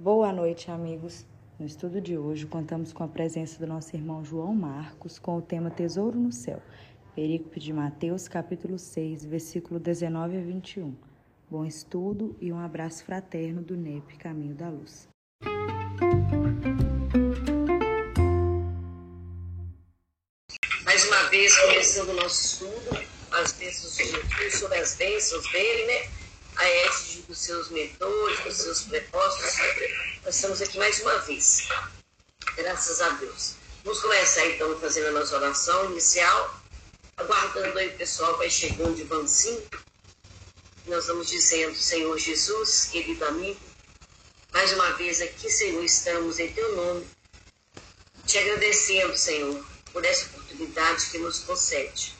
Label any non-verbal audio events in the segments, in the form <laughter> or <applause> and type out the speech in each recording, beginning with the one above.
Boa noite, amigos. No estudo de hoje, contamos com a presença do nosso irmão João Marcos com o tema Tesouro no Céu, perícope de Mateus, capítulo 6, versículo 19 a 21. Bom estudo e um abraço fraterno do NEP Caminho da Luz. Mais uma vez, começando o nosso estudo, as bênçãos de Jesus, sobre as bênçãos dele, né? A égide dos seus mentores, dos seus prepostos. Nós estamos aqui mais uma vez. Graças a Deus. Vamos começar então fazendo a nossa oração inicial, aguardando aí o pessoal vai chegando de vancinho. Nós vamos dizendo, Senhor Jesus, querido amigo, mais uma vez aqui, Senhor, estamos em teu nome, te agradecendo, Senhor, por essa oportunidade que nos concede.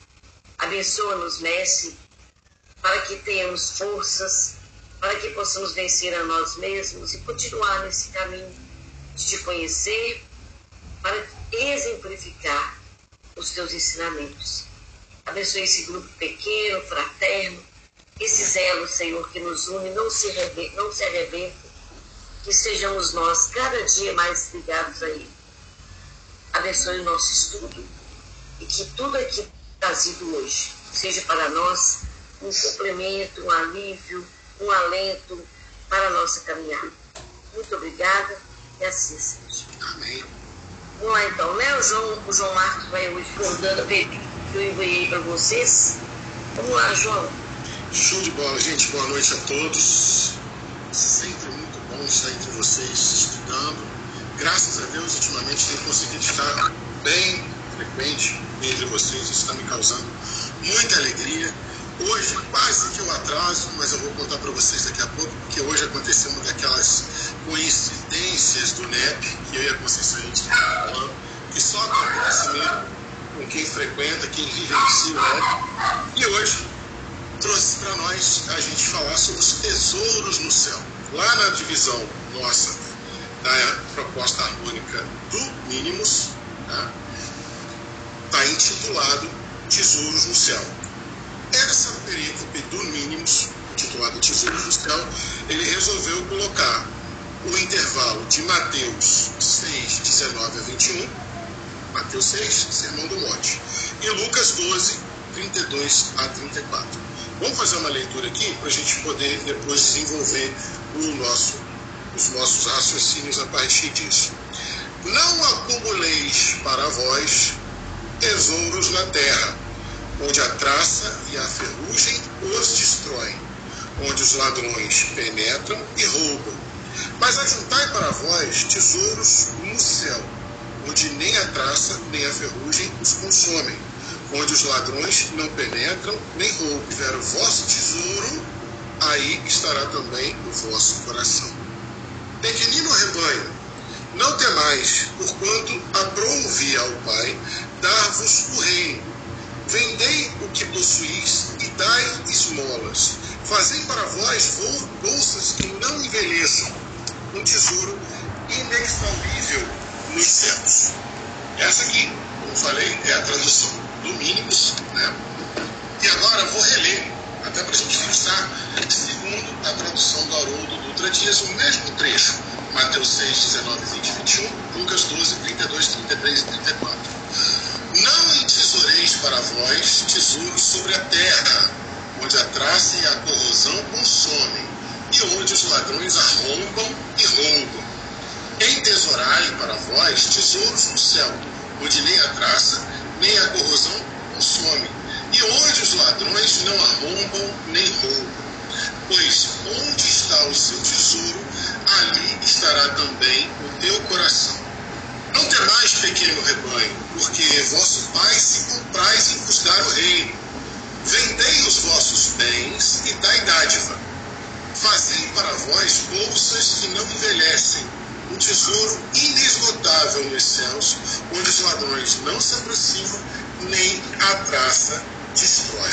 Abençoa-nos, Mestre, para que tenhamos forças, para que possamos vencer a nós mesmos e continuar nesse caminho de te conhecer, para exemplificar os teus ensinamentos. Abençoe esse grupo pequeno, fraterno, esse zelo, Senhor, que nos une, não se, arrebenta, não se arrebenta, que sejamos nós cada dia mais ligados a Ele. Abençoe o nosso estudo e que tudo aqui trazido hoje seja para nós um complemento, um alívio, um alento para a nossa caminhada. Muito obrigada e assim seja. Amém. Vamos lá então, né? O João, o João Marcos vai hoje contando o que eu enviei para vocês. Vamos lá, João. Show de bola, gente. Boa noite a todos. Sempre muito bom estar entre vocês estudando. Graças a Deus, ultimamente tenho conseguido estar bem frequente entre vocês. Isso está me causando muita alegria. Hoje, quase que um atraso, mas eu vou contar para vocês daqui a pouco, porque hoje aconteceu uma daquelas coincidências do NEP, que eu e a Conceição a gente está falando, que só acontece mesmo com quem frequenta, quem vivencia o NEP. E hoje trouxe para nós a gente falar sobre os tesouros no céu. Lá na divisão nossa da proposta harmônica do Mínimos, está tá intitulado Tesouros no Céu. Essa perícope do Mínimos, intitulada Tesouros no Céu, ele resolveu colocar o intervalo de Mateus 6, 19 a 21, Mateus 6, Sermão do Monte, e Lucas 12, 32 a 34. Vamos fazer uma leitura aqui para a gente poder depois desenvolver o nosso, os nossos raciocínios a partir disso. Não acumuleis para vós tesouros na terra, onde a traça e a ferrugem os destroem, onde os ladrões penetram e roubam. Mas ajuntai para vós tesouros no céu, onde nem a traça nem a ferrugem os consomem onde os ladrões não penetram nem roubam. Tiver o vosso tesouro, aí estará também o vosso coração. Pequenino rebanho, não temais, porquanto aprouve ao Pai dar-vos o reino. Vendei o que possuís e dai esmolas. Fazei para vós bolsas que não envelheçam, um tesouro inexaudível nos céus. Essa aqui, como falei, é a tradução do Mínimos, né? E agora vou reler, até para a gente fixar, segundo a tradução do Haroldo Dutra Dias, o mesmo trecho, Mateus 6, 19, 20 21, Lucas 12, 32, 33 e 34. Não entesoureis para vós tesouros sobre a terra, onde a traça e a corrosão consomem, e onde os ladrões arrombam e roubam. Entesourai para vós tesouros no céu, onde nem a traça nem a corrosão consome, e onde os ladrões não arrombam nem roubam. Pois onde está o seu tesouro, ali estará também o teu coração. Não temais, pequeno rebanho, porque vosso Pai se compraz em vos dar o reino. Vendei os vossos bens e dai dádiva. Fazei para vós bolsas que não envelhecem, um tesouro inesgotável nos céus, onde os ladrões não se aproximam, nem a traça destrói.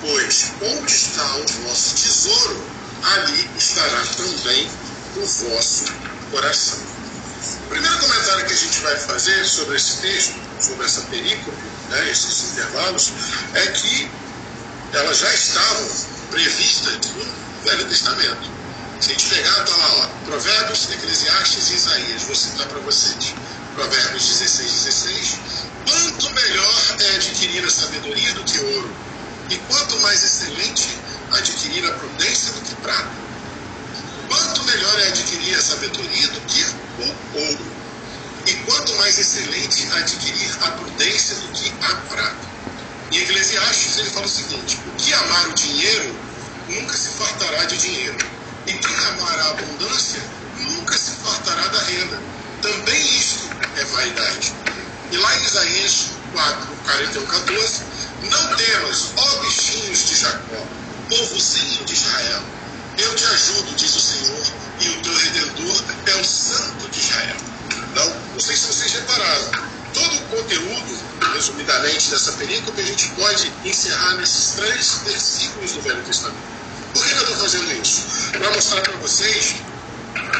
Pois onde está o vosso tesouro, ali estará também o vosso coração. O primeiro comentário que a gente vai fazer sobre esse texto, sobre essa perícope, né, esses intervalos, é que elas já estavam previstas no Velho Testamento. Se a gente pegar, está lá, Provérbios Eclesiastes e Isaías. Vou citar para vocês. Provérbios 16, 16. Quanto melhor é adquirir a sabedoria do que ouro, e quanto mais excelente adquirir a prudência do que prata. Quanto melhor é adquirir a sabedoria do que o ouro, e quanto mais excelente adquirir a prudência do que a prata. Em Eclesiastes ele fala o seguinte: o que amar o dinheiro nunca se fartará de dinheiro, e quem amar a abundância nunca se fartará da renda. Também isto é vaidade. E lá em Isaías 4, 41, 14, não temas, ó bichinhos de Jacó, povozinho de Israel. Eu te ajudo, diz o Senhor, e o teu redentor é o Santo de Israel. Não, não sei se vocês repararam. Todo o conteúdo, resumidamente, dessa perícope, a gente pode encerrar nesses três versículos do Velho Testamento. Por que eu estou fazendo isso? Para mostrar para vocês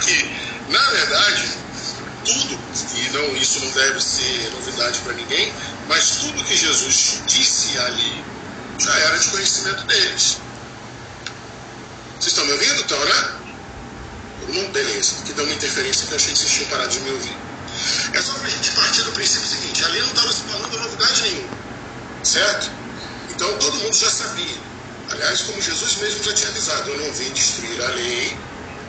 que, na verdade, tudo, e não, isso não deve ser novidade para ninguém, mas tudo que Jesus disse ali já era de conhecimento deles. Vocês estão me ouvindo? Então, né? Não, beleza. Que dá uma interferência que eu achei que vocês tinham parado de me ouvir. É só para a gente partir do princípio seguinte: ali não estava se falando novidade nenhuma. Certo? Então todo mundo já sabia. Aliás, como Jesus mesmo já tinha avisado, eu não vim destruir a lei,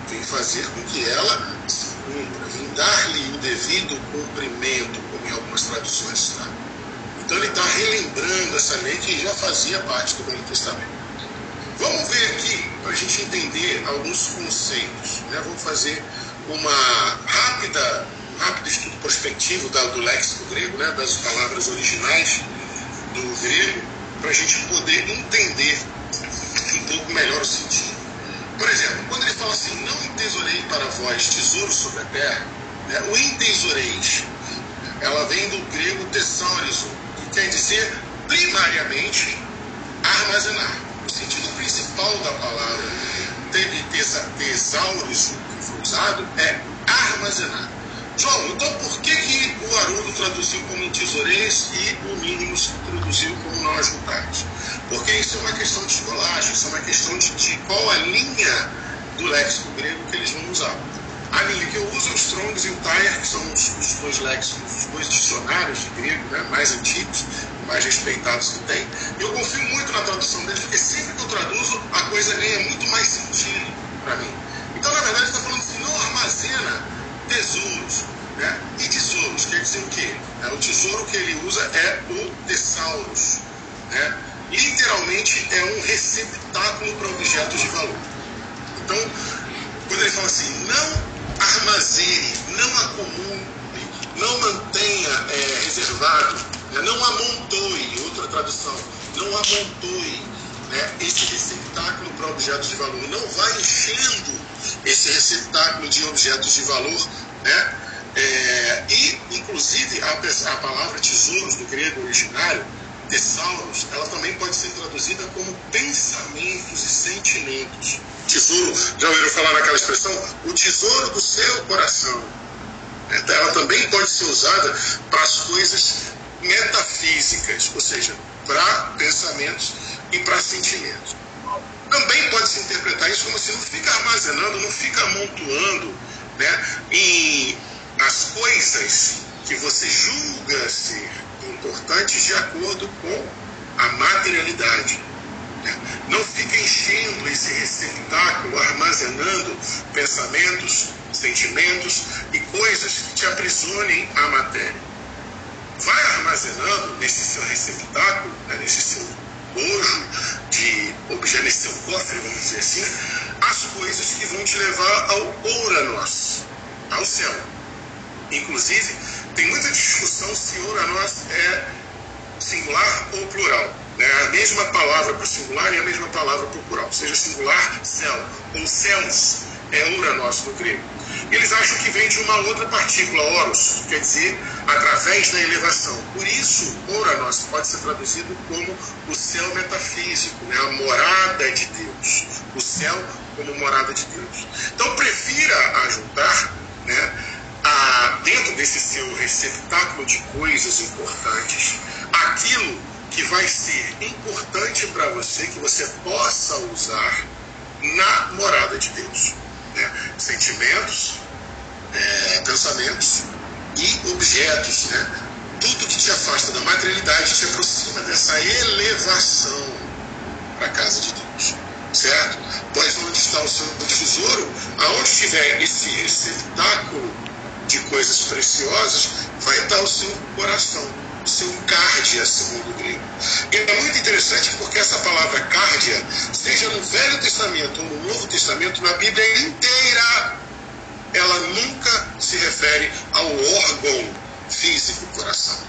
vim fazer com que ela se cumpra, vim dar-lhe o devido cumprimento, como em algumas traduções está. Então ele está relembrando essa lei que já fazia parte do Velho Testamento. Vamos ver aqui, para a gente entender alguns conceitos. Né? Vamos fazer uma rápida, rápido estudo prospectivo do léxico grego, né? das palavras originais do grego, para a gente poder entender um pouco melhor o sentido. Por exemplo, quando ele fala assim, não entesourei para vós tesouro sobre a terra, né? o entesoureis, ela vem do grego tesaurizo, que quer dizer primariamente armazenar o sentido principal da palavra tesaurus que foi usado é armazenar. João, então por que, que o Haroldo traduziu como tesoureis e o Mínimos traduziu como não ajuntares? Porque isso é uma questão de escolagem, isso é uma questão de, de qual a linha do léxico grego que eles vão usar. A linha que eu uso é o Strongs e o Tyre, que são os, os dois léxicos, os dois dicionários de grego né, mais antigos, mais respeitados que tem. Eu confio muito na tradução deles, porque sempre que eu traduzo, a coisa ganha muito mais sentido para mim. Então, na verdade, está falando assim, não armazena tesouros. Né? E tesouros, quer dizer o quê? É, o tesouro que ele usa é o tesauros. Né? Literalmente é um receptáculo para objetos de valor. Então, quando ele fala assim, não armazene, não acumule, não mantenha é, reservado, né? não amontoe, outra tradução, não amontoe né, esse receptáculo para objetos de valor. Não vai enchendo esse receptáculo de objetos de valor, né? É, e, inclusive, a, a palavra tesouros do grego originário, tesauros, ela também pode ser traduzida como pensamentos e sentimentos. Tesouro, já ouviram falar naquela expressão? O tesouro do seu coração. É, ela também pode ser usada para as coisas metafísicas, ou seja, para pensamentos e para sentimentos. Também pode se interpretar isso como se não fica armazenando, não fica amontoando né, em as coisas que você julga ser importantes de acordo com a materialidade. Né? Não fica enchendo esse receptáculo, armazenando pensamentos, sentimentos e coisas que te aprisionem à matéria vai armazenando nesse seu receptáculo, né, nesse seu bojo de objeto, nesse seu cofre, vamos dizer assim, as coisas que vão te levar ao Ouranos, ao céu. Inclusive, tem muita discussão se Ouranos é singular ou plural. Né? A mesma palavra para o singular e a mesma palavra para o plural. Seja singular, céu, ou céus, é Ouranos no grego. Eles acham que vem de uma outra partícula, oros, quer dizer, através da elevação. Por isso, Oranos pode ser traduzido como o céu metafísico, né? a morada de Deus. O céu como morada de Deus. Então, prefira ajuntar né, desse seu receptáculo de coisas importantes aquilo que vai ser importante para você, que você possa usar na morada de Deus. Né? Sentimentos, é, pensamentos e objetos, né? Tudo que te afasta da materialidade te aproxima dessa elevação para a casa de Deus, certo? Pois onde está o seu tesouro, aonde tiver esse receptáculo de coisas preciosas, vai estar o seu coração seu cárdia, segundo o grego. E é muito interessante porque essa palavra cárdia, seja no Velho Testamento ou no Novo Testamento, na Bíblia inteira, ela nunca se refere ao órgão físico, coração.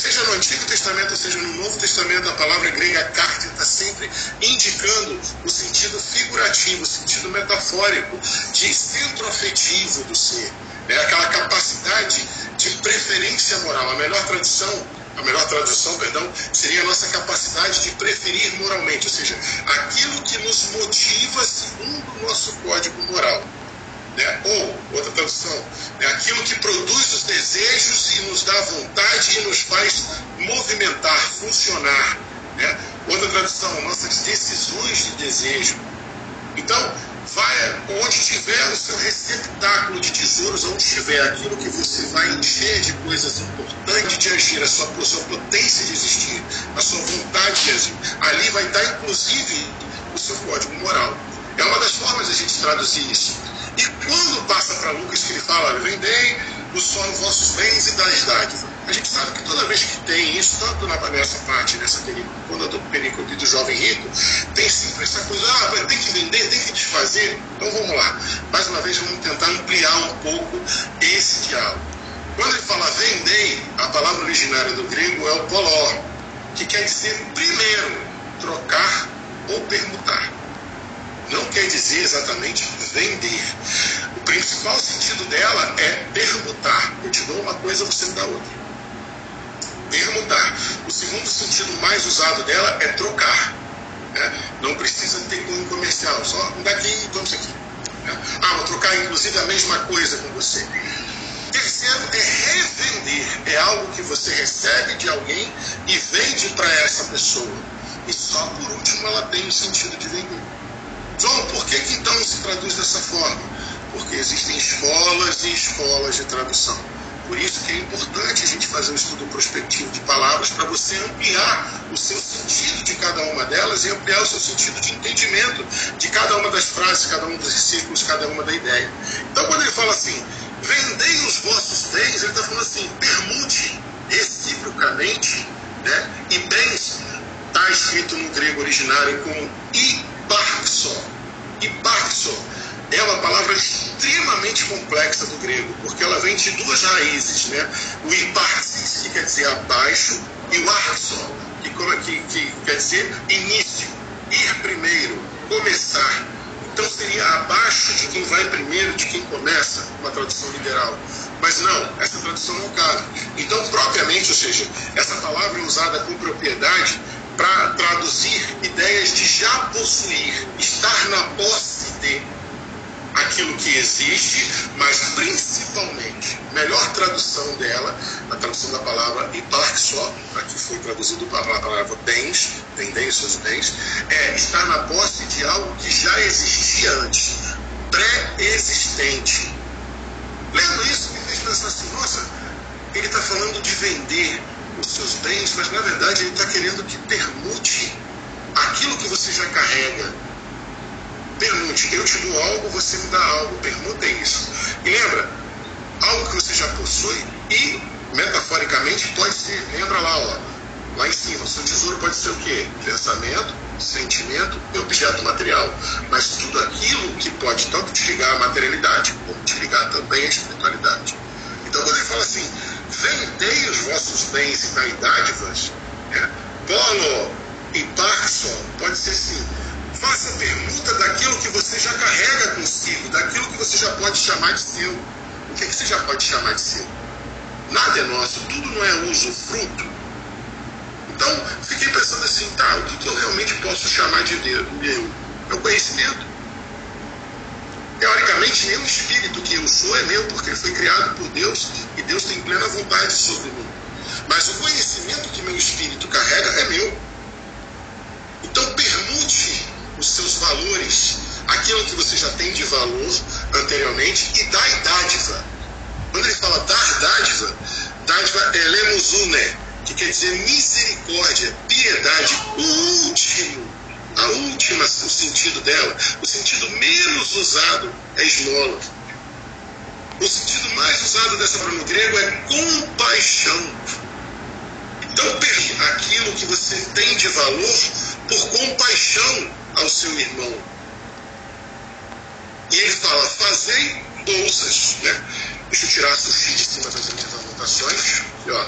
Seja no Antigo Testamento, seja no Novo Testamento, a palavra grega cárdia está sempre indicando o sentido figurativo, o sentido metafórico de centro afetivo do ser. Né? Aquela capacidade de preferência moral. A melhor tradução, a melhor tradução, perdão, seria a nossa capacidade de preferir moralmente, ou seja, aquilo que nos motiva segundo o nosso código moral. Né? Ou, outra tradução, né? aquilo que produz os desejos e nos dá vontade e nos faz movimentar, funcionar. Né? Outra tradução, nossas decisões de desejo. Então, vai onde tiver o seu receptáculo de tesouros, onde tiver aquilo que você vai encher de coisas importantes de agir, a sua, a sua potência de existir, a sua vontade de agir. Ali vai estar, inclusive, o seu código moral. É uma das formas de a gente traduzir isso. E quando passa para Lucas que ele fala, vendei os vossos bens e das dádivas. A gente sabe que toda vez que tem isso, tanto na, nessa parte, nessa quando do perícope do jovem rico, tem sempre essa coisa, ah, tem que vender, tem que desfazer. Então vamos lá. Mais uma vez, vamos tentar ampliar um pouco esse diálogo. Quando ele fala vendei, a palavra originária do grego é o poló, que quer dizer primeiro trocar ou permutar não quer dizer exatamente vender. O principal sentido dela é permutar. Eu te dou uma coisa, você me dá outra. Permutar. O segundo sentido mais usado dela é trocar. Né? Não precisa ter cunho comercial, só daqui e vamos aqui. Né? Ah, vou trocar inclusive a mesma coisa com você. Terceiro é revender. É algo que você recebe de alguém e vende para essa pessoa. E só por último ela tem o sentido de vender. João, por que, que então se traduz dessa forma? Porque existem escolas e escolas de tradução. Por isso que é importante a gente fazer um estudo prospectivo de palavras para você ampliar o seu sentido de cada uma delas e ampliar o seu sentido de entendimento de cada uma das frases, cada um dos versículos, cada uma da ideia. Então, quando ele fala assim, vendei os vossos bens, ele está falando assim, permute reciprocamente, né? e bens está escrito no grego originário como iparxo. Iparxo é uma palavra extremamente complexa do grego, porque ela vem de duas raízes, né? O iparxis, que quer dizer abaixo, e o arxo, que, que, que quer dizer início, ir primeiro, começar. Então seria abaixo de quem vai primeiro, de quem começa, uma tradução literal. Mas não, essa tradução não cabe. Então, propriamente, ou seja, essa palavra é usada com propriedade para traduzir ideias de já possuir, estar na posse de aquilo que existe, mas principalmente, melhor tradução dela, a tradução da palavra só, aqui foi traduzido para a palavra bens, seus bens, é estar na posse de algo que já existia antes, pré-existente. Lendo isso, me fez pensar assim, nossa, ele está falando de vender, os seus bens, mas na verdade ele está querendo que permute aquilo que você já carrega. Permute, eu te dou algo, você me dá algo, permuta isso. E lembra, algo que você já possui e, metaforicamente, pode ser, lembra lá, ó, lá em cima, seu tesouro pode ser o quê? Pensamento, sentimento e objeto material. Mas tudo aquilo que pode tanto te ligar à materialidade, como te ligar também à espiritualidade. Então, quando ele fala assim, vendei os vossos bens e dádivas, né? polo e parson, pode ser sim. Faça permuta daquilo que você já carrega consigo, daquilo que você já pode chamar de seu. O que, é que você já pode chamar de seu? Nada é nosso, tudo não é uso, fruto. Então, fiquei pensando assim, tá, o que, que eu realmente posso chamar de meu? É o conhecimento. Teoricamente, o espírito que eu sou é meu, porque ele foi criado por Deus e Deus tem plena vontade sobre mim. Mas o conhecimento que meu espírito carrega é meu. Então, permute os seus valores, aquilo que você já tem de valor anteriormente, e dá dá dádiva. Quando ele fala dar dádiva, dádiva é lemuzune, que quer dizer misericórdia, piedade, o último, a última, o sentido dela, o sentido menos usado é esmola. O sentido mais usado dessa palavra no grego é compaixão. Então, perdi aquilo que você tem de valor por compaixão ao seu irmão. E ele fala: fazei bolsas. Né? Deixa eu tirar a sushi de cima das minhas anotações. E, ó,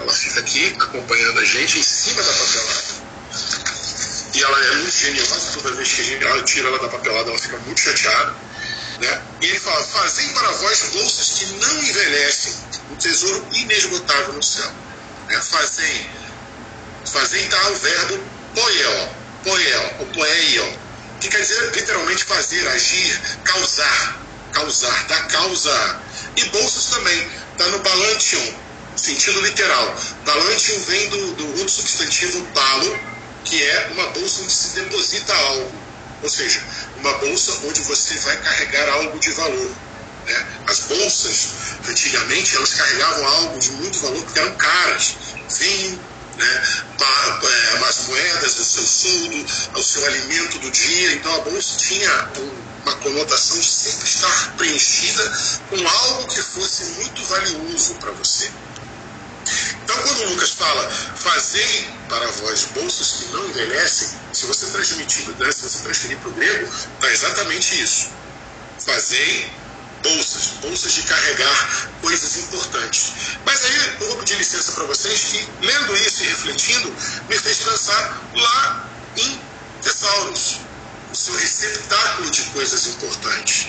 ela fica aqui acompanhando a gente em cima da papelada. E ela é muito geniosa, toda vez que a gente tira ela da papelada, ela fica muito chateada. Né? E ele fala: Fazem para vós bolsas que não envelhecem, um tesouro inesgotável no céu. Né? Fazem, fazem tá o verbo poiel, poiel, ou poeio, que quer dizer literalmente fazer, agir, causar, causar, dar causa. E bolsas também, está no balantion, sentido literal. Balantion vem do, do outro substantivo balo, que é uma bolsa onde se deposita algo. Ou seja, uma bolsa onde você vai carregar algo de valor. Né? As bolsas, antigamente, elas carregavam algo de muito valor porque eram caras. Vinho, né? É, as moedas do seu soldo, o seu alimento do dia. Então a bolsa tinha uma conotação de sempre estar preenchida com algo que fosse muito valioso para você. Então, quando o Lucas fala, fazei para vós bolsas que não envelhecem, se você transmitir, né, se você transferir para o grego, está exatamente isso. Fazei bolsas, bolsas de carregar coisas importantes. Mas aí eu vou pedir licença para vocês que, lendo isso e refletindo, me fez pensar lá em Tesauros, o seu receptáculo de coisas importantes.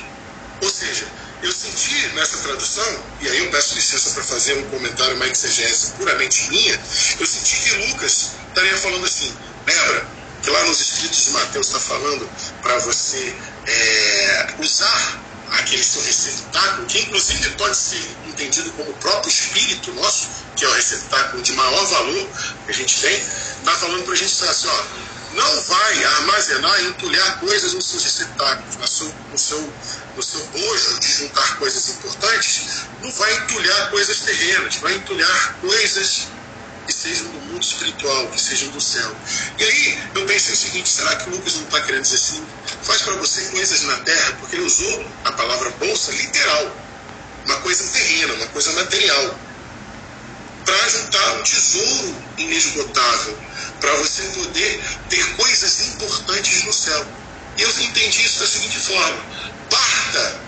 Ou seja, eu senti nessa tradução, e aí eu peço licença para fazer um comentário, uma exegese puramente minha, eu senti que Lucas estaria falando assim, lembra que lá nos escritos de Mateus está falando para você é, usar aquele seu receptáculo, que inclusive pode ser entendido como o próprio espírito nosso, que é o receptáculo de maior valor que a gente tem, está falando para a gente assim, ó, não vai armazenar e entulhar coisas nos seus receptáculos, no seu, no seu, no seu bojo de juntar coisas importantes, não vai entulhar coisas terrenas, vai entulhar coisas que sejam do mundo espiritual, que sejam do céu. E aí eu pensei o seguinte: será que o Lucas não está querendo dizer assim? Faz para você coisas na terra, porque ele usou a palavra bolsa literal, uma coisa terrena, uma coisa material, para juntar um tesouro inesgotável, para você poder ter coisas importantes no céu. Eu entendi isso da seguinte forma: parta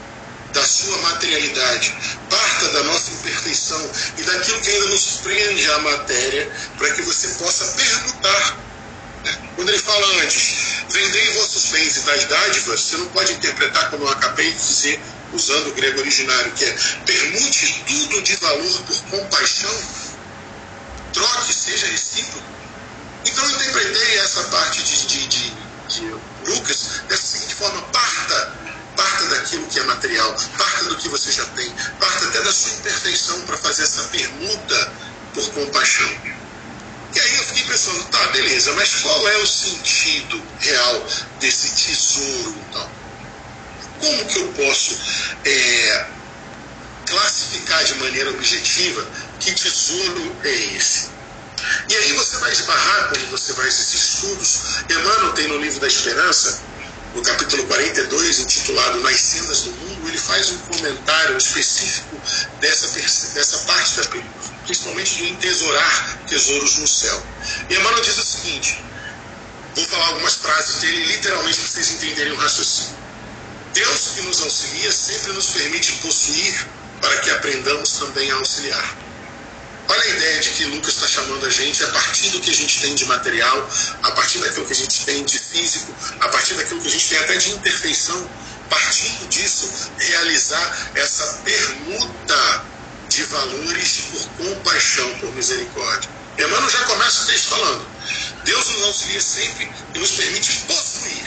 da sua materialidade, parta da nossa imperfeição e daquilo que ainda nos prende à matéria, para que você possa permutar. Né? Quando ele fala antes, vendei vossos bens e das dádivas, você não pode interpretar como eu acabei de dizer, usando o grego originário, que é permute tudo de valor por compaixão, troque, seja recíproco. Então eu interpretei essa parte de, de, de, de Lucas dessa seguinte forma: parta Parta daquilo que é material, parta do que você já tem, parta até da sua imperfeição para fazer essa permuta por compaixão. E aí eu fiquei pensando, tá, beleza, mas qual é o sentido real desse tesouro então? Como que eu posso é, classificar de maneira objetiva que tesouro é esse? E aí você vai esbarrar, quando você vai esses estudos, Emmanuel tem no livro da Esperança no capítulo 42, intitulado Nas Sendas do Mundo, ele faz um comentário específico dessa, dessa parte da película, principalmente do entesourar tesouros no céu. E Emmanuel diz o seguinte: vou falar algumas frases dele, literalmente, para vocês entenderem o raciocínio. Deus que nos auxilia sempre nos permite possuir para que aprendamos também a auxiliar. Olha a ideia de que Lucas está chamando a gente a partir do que a gente tem de material, a partir daquilo que a gente tem de físico, a partir daquilo que a gente tem até de imperfeição, partindo disso, realizar essa permuta de valores por compaixão, por misericórdia. Emmanuel já começa o texto falando: Deus nos auxilia sempre e nos permite possuir,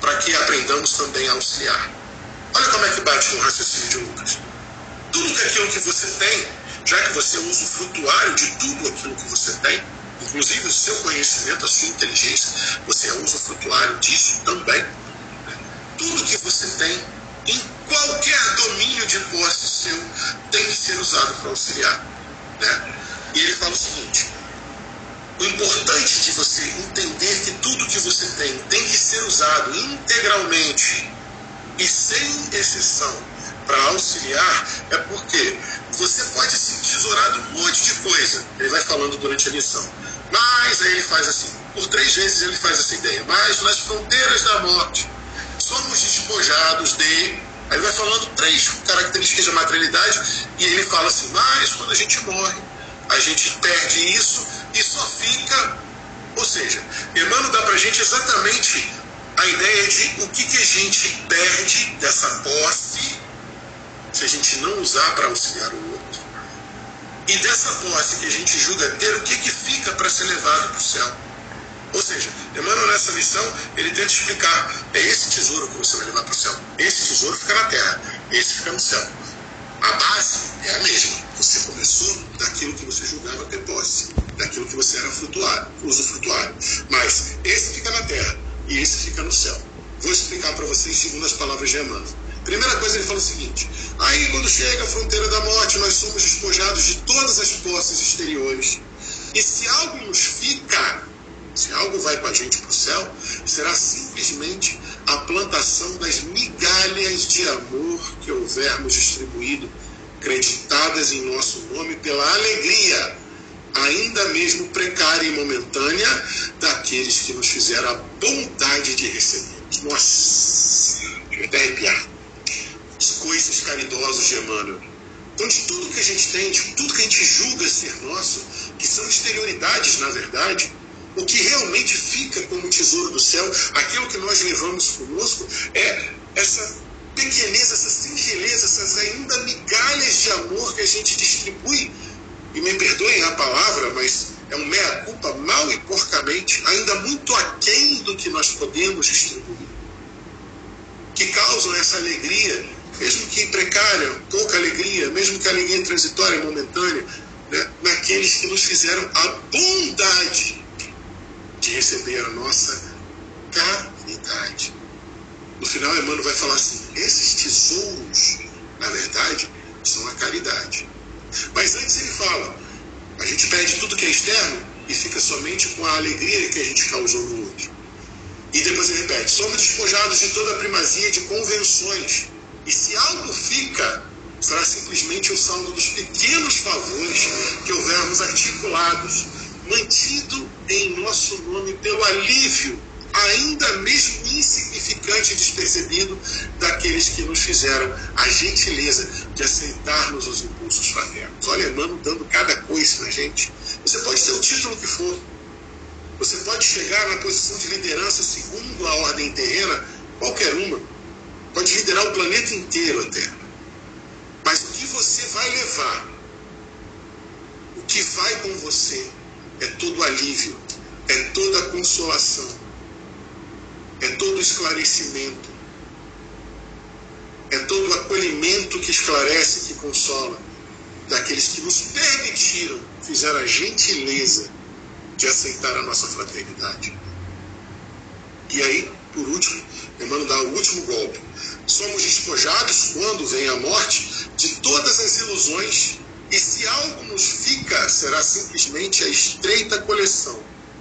para que aprendamos também a auxiliar. Olha como é que bate com o raciocínio de Lucas. Tudo aquilo que você tem já que você usa o frutuário de tudo aquilo que você tem, inclusive o seu conhecimento, a sua inteligência, você usa o frutuário disso também. Tudo que você tem, em qualquer domínio de usado para auxiliar. Né? E ele fala o seguinte: o importante de você entender que tudo que você tem tem que ser usado integralmente e sem exceção para auxiliar é porque você pode se tesourar de um monte de coisa. Ele vai falando durante a lição. Mas aí ele faz assim, por três vezes ele faz essa ideia. Mas nas fronteiras da morte somos despojados de. Aí vai falando três características da materialidade e ele fala assim, mas quando a gente morre, a gente perde isso e só fica. Ou seja, Emmanuel dá para gente exatamente a ideia de o que, que a gente perde dessa posse se a gente não usar para auxiliar o outro. E dessa posse que a gente julga ter, o que, que fica para ser levado para o céu? Ou seja, Emmanuel nessa lição, ele tenta explicar, é esse tesouro que você vai levar para o céu. Esse tesouro fica na terra, esse fica no céu. A base é a mesma. Você começou daquilo que você julgava ter posse, daquilo que você era frutuário, usufrutuário. Mas esse fica na terra e esse fica no céu. Vou explicar para vocês segundo as palavras de Emmanuel. Primeira coisa, ele fala o seguinte: aí quando chega a fronteira da morte, nós somos despojados de todas as posses exteriores. E se algo nos fica, se algo vai com a gente para o céu, será simplesmente a plantação das migalhas de amor que houvermos distribuído, creditadas em nosso nome pela alegria, ainda mesmo precária e momentânea, daqueles que nos fizeram a bondade de receber. Nossa, até arrepiar coisas caridosos de Emmanuel. Então, de tudo que a gente tem, de tudo que a gente julga ser nosso, que são exterioridades, na verdade, o que realmente fica como tesouro do céu, aquilo que nós levamos conosco, é essa pequeneza, essa singeleza, essas ainda migalhas de amor que a gente distribui. E me perdoem a palavra, mas é um meia-culpa mal e porcamente, ainda muito aquém do que nós podemos distribuir. Que causam essa alegria mesmo que precária, pouca alegria, mesmo que alegria transitória, momentânea, né, naqueles que nos fizeram a bondade de receber a nossa caridade. No final, Emmanuel vai falar assim: esses tesouros, na verdade, são a caridade. Mas antes ele fala: a gente perde tudo que é externo e fica somente com a alegria que a gente causou no outro. E depois ele repete: somos despojados de toda a primazia de convenções e se algo fica, será simplesmente o saldo dos pequenos favores que houvermos articulados, mantido em nosso nome pelo alívio, ainda mesmo insignificante e despercebido, daqueles que nos fizeram a gentileza de aceitarmos os impulsos fraternos. Olha, Emmanuel dando cada coisa na gente. Você pode ter o título que for. Você pode chegar na posição de liderança segundo a ordem terrena, qualquer uma pode liderar o planeta inteiro até. Mas o que você vai levar, o que vai com você, é todo alívio, é toda consolação, é todo esclarecimento, é todo acolhimento que esclarece, que consola, daqueles que nos permitiram, fizeram a gentileza de aceitar a nossa fraternidade. E aí, por último, Emmanuel dá o último golpe. Somos despojados, quando vem a morte, de todas as ilusões, e se algo nos fica, será simplesmente a estreita coleção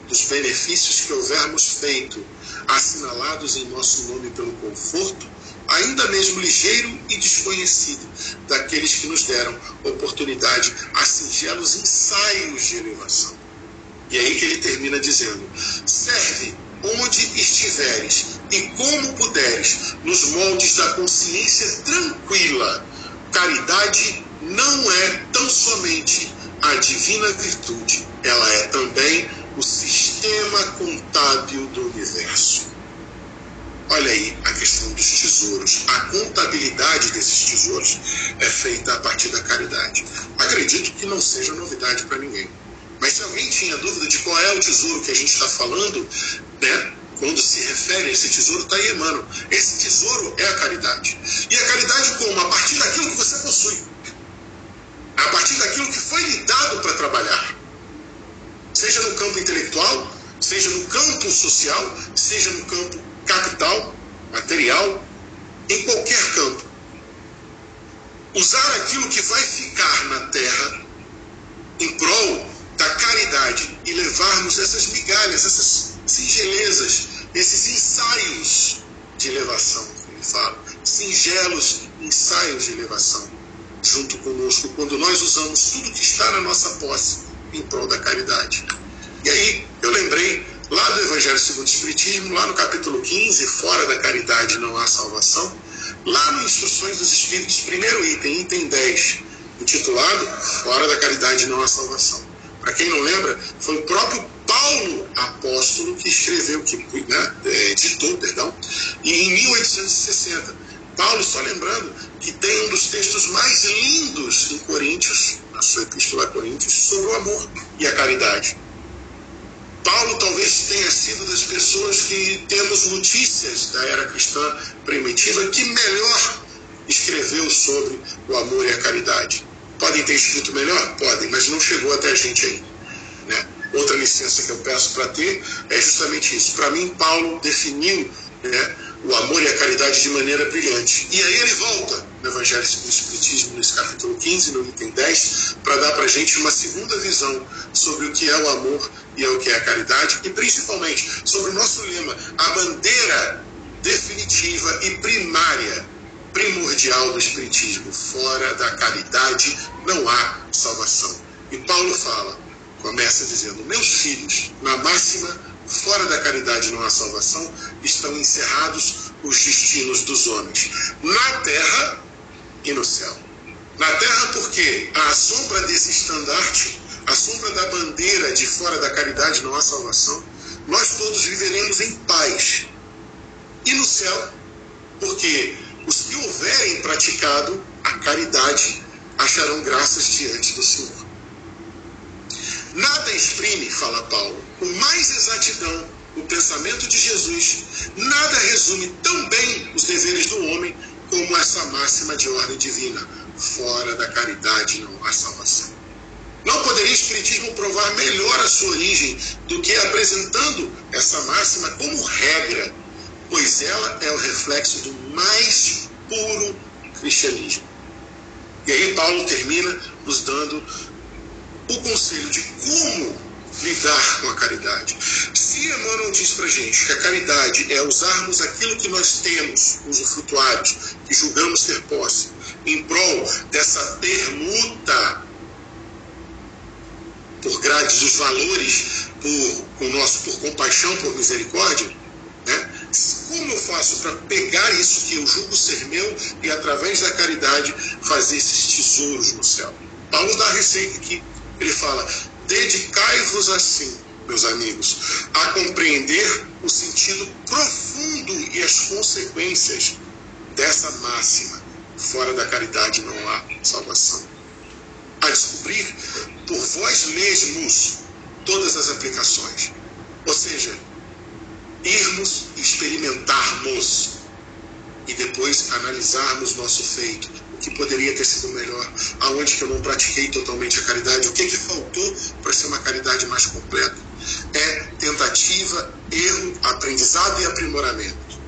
dos benefícios que houvermos feito, assinalados em nosso nome pelo conforto, ainda mesmo ligeiro e desconhecido, daqueles que nos deram oportunidade a singelos ensaios de elevação. E é aí que ele termina dizendo: serve onde estiveres e como puderes, nos moldes da consciência tranquila. Caridade não é tão somente a divina virtude, ela é também o sistema contábil do universo. Olha aí a questão dos tesouros. A contabilidade desses tesouros é feita a partir da caridade. Acredito que não seja novidade para ninguém. Mas se alguém tinha dúvida de qual é o tesouro que a gente está falando, né? Quando se refere a esse tesouro, está aí Emmanuel. Esse tesouro é a caridade. E a caridade como? A partir daquilo que você possui. A partir daquilo que foi lhe dado para trabalhar. Seja no campo intelectual, seja no campo social, seja no campo capital, material, em qualquer campo. usar aquilo que vai ficar na terra em prol da caridade e levarmos essas migalhas, essas singelezas, esses ensaios de elevação, ele fala, singelos ensaios de elevação, junto conosco, quando nós usamos tudo que está na nossa posse em prol da caridade. E aí eu lembrei lá do Evangelho segundo o Espiritismo, lá no capítulo 15, fora da caridade não há salvação, lá no Instruções dos Espíritos, primeiro item, item 10, intitulado Fora da caridade não há salvação. Para quem não lembra, foi o próprio Paulo apóstolo que escreveu, que né, é, ditou, perdão, em 1860. Paulo, só lembrando, que tem um dos textos mais lindos em Coríntios, na sua epístola a Coríntios, sobre o amor e a caridade. Paulo talvez tenha sido das pessoas que temos notícias da era cristã primitiva que melhor escreveu sobre o amor e a caridade. Podem ter escrito melhor? Podem, mas não chegou até a gente ainda. Né? Outra licença que eu peço para ter é justamente isso. Para mim, Paulo definiu né, o amor e a caridade de maneira brilhante. E aí ele volta no Evangelho segundo o Espiritismo, nesse capítulo 15, no item 10, para dar para a gente uma segunda visão sobre o que é o amor e o que é a caridade, e principalmente sobre o nosso lema, a bandeira definitiva e primária, primordial do Espiritismo. Fora da caridade não há salvação. E Paulo fala, começa dizendo: Meus filhos, na máxima fora da caridade não há salvação, estão encerrados os destinos dos homens, na terra e no céu. Na terra, porque a sombra desse estandarte, a sombra da bandeira de fora da caridade não há salvação, nós todos viveremos em paz. E no céu, porque os que houverem praticado a caridade acharão graças diante do Senhor. Nada exprime, fala Paulo, com mais exatidão o pensamento de Jesus, nada resume tão bem os deveres do homem como essa máxima de ordem divina: fora da caridade não há salvação. Não poderia o Espiritismo provar melhor a sua origem do que apresentando essa máxima como regra, pois ela é o reflexo do mais puro cristianismo. E aí Paulo termina nos dando o conselho de como lidar com a caridade. Se Emmanuel diz para gente que a caridade é usarmos aquilo que nós temos, usufrutuários, que julgamos ter posse, em prol dessa permuta por grades dos valores, por, com nosso, por compaixão, por misericórdia? Como eu faço para pegar isso que eu julgo ser meu e, através da caridade, fazer esses tesouros no céu? Paulo dá a receita aqui. Ele fala: dedicai-vos assim, meus amigos, a compreender o sentido profundo e as consequências dessa máxima. Fora da caridade não há salvação. A descobrir por vós mesmos todas as aplicações. Ou seja, irmos experimentarmos e depois analisarmos nosso feito, que poderia ter sido melhor, aonde que eu não pratiquei totalmente a caridade, o que que faltou para ser uma caridade mais completa. É tentativa, erro, aprendizado e aprimoramento.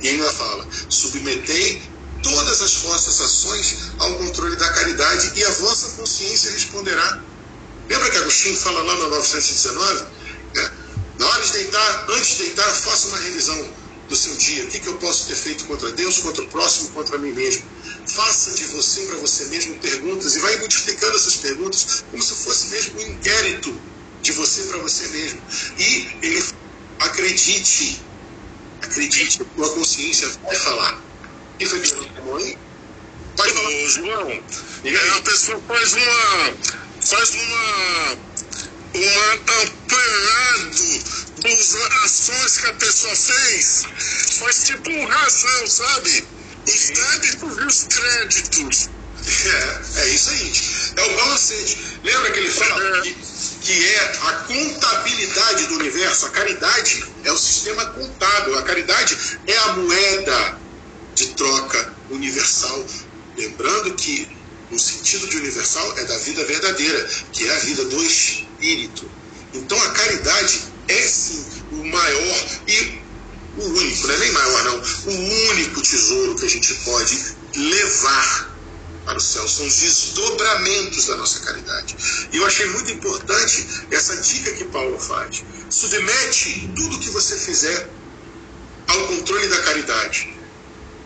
E ainda fala: submetei todas as vossas ações ao controle da caridade e a vossa consciência responderá. Lembra que Agostinho fala lá no 919? Na hora de deitar, antes de deitar, faça uma revisão do seu dia. O que, que eu posso ter feito contra Deus, contra o próximo, contra mim mesmo? Faça de você para você mesmo perguntas e vai multiplicando essas perguntas como se fosse mesmo um inquérito de você para você mesmo. E ele acredite, acredite, a tua consciência vai falar. E foi mãe? Vai falar. João, e aí a pessoa faz uma. faz uma. Uma amparado das ações que a pessoa fez, faz tipo um razão, sabe? Os débitos e os créditos. É, é isso aí. É o balancete. Lembra que ele fala é. que, que é a contabilidade do universo? A caridade é o sistema contábil. A caridade é a moeda de troca universal. Lembrando que o sentido de universal é da vida verdadeira, que é a vida do espírito. Então a caridade é sim o maior e o único, não é nem maior não, o único tesouro que a gente pode levar céu, são os desdobramentos da nossa caridade. E eu achei muito importante essa dica que Paulo faz. Submete tudo que você fizer ao controle da caridade.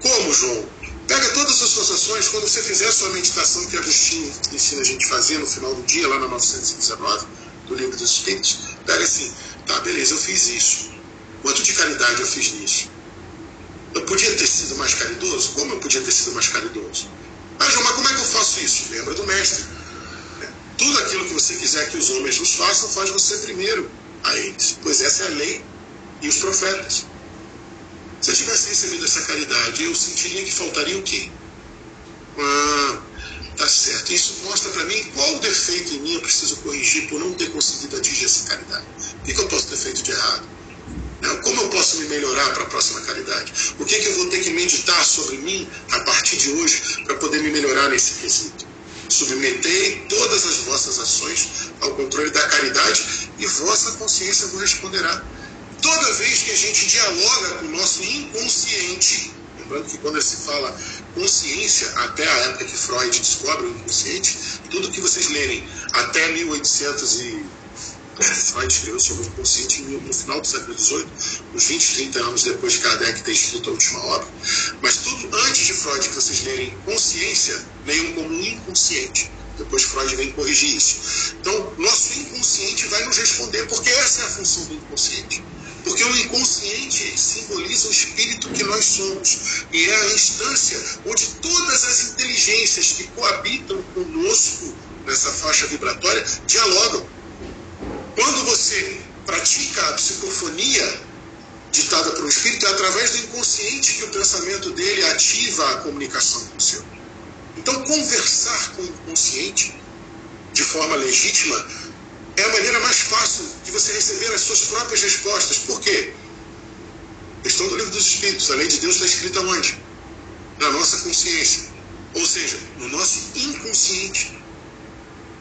Como, João? Pega todas as suas ações, quando você fizer a sua meditação que Agostinho ensina a gente a fazer no final do dia, lá na 919, do Livro dos Espíritos, pega assim, tá, beleza, eu fiz isso. Quanto de caridade eu fiz nisso? Eu podia ter sido mais caridoso? Como eu podia ter sido mais caridoso? Ah, João, mas como é que eu faço isso? Lembra do mestre. É, tudo aquilo que você quiser que os homens nos façam, faz você primeiro a eles. Pois essa é a lei e os profetas. Se eu tivesse recebido essa caridade, eu sentiria que faltaria o quê? Ah, tá certo. Isso mostra para mim qual defeito em mim eu preciso corrigir por não ter conseguido atingir essa caridade. O que, que eu posso ter feito de errado? Como eu posso me melhorar para a próxima caridade? O que, que eu vou ter que meditar sobre mim a partir de hoje para poder me melhorar nesse quesito? Submetei todas as vossas ações ao controle da caridade e vossa consciência vos responderá. Toda vez que a gente dialoga com o nosso inconsciente, lembrando que quando se fala consciência, até a época que Freud descobre o inconsciente, tudo que vocês lerem até 1800 e <laughs> Freud escreveu sobre o inconsciente no final do século XVIII, uns 20, 30 anos depois de Kardec ter escrito a última obra. Mas tudo antes de Freud que vocês lerem consciência, leiam como inconsciente. Depois Freud vem corrigir isso. Então, nosso inconsciente vai nos responder, porque essa é a função do inconsciente. Porque o inconsciente simboliza o espírito que nós somos. E é a instância onde todas as inteligências que coabitam conosco nessa faixa vibratória dialogam. Quando você pratica a psicofonia ditada um espírito, é através do inconsciente que o pensamento dele ativa a comunicação com o seu. Então, conversar com o inconsciente de forma legítima é a maneira mais fácil de você receber as suas próprias respostas. Por quê? Questão do livro dos Espíritos. A lei de Deus está escrita onde? Na nossa consciência. Ou seja, no nosso inconsciente.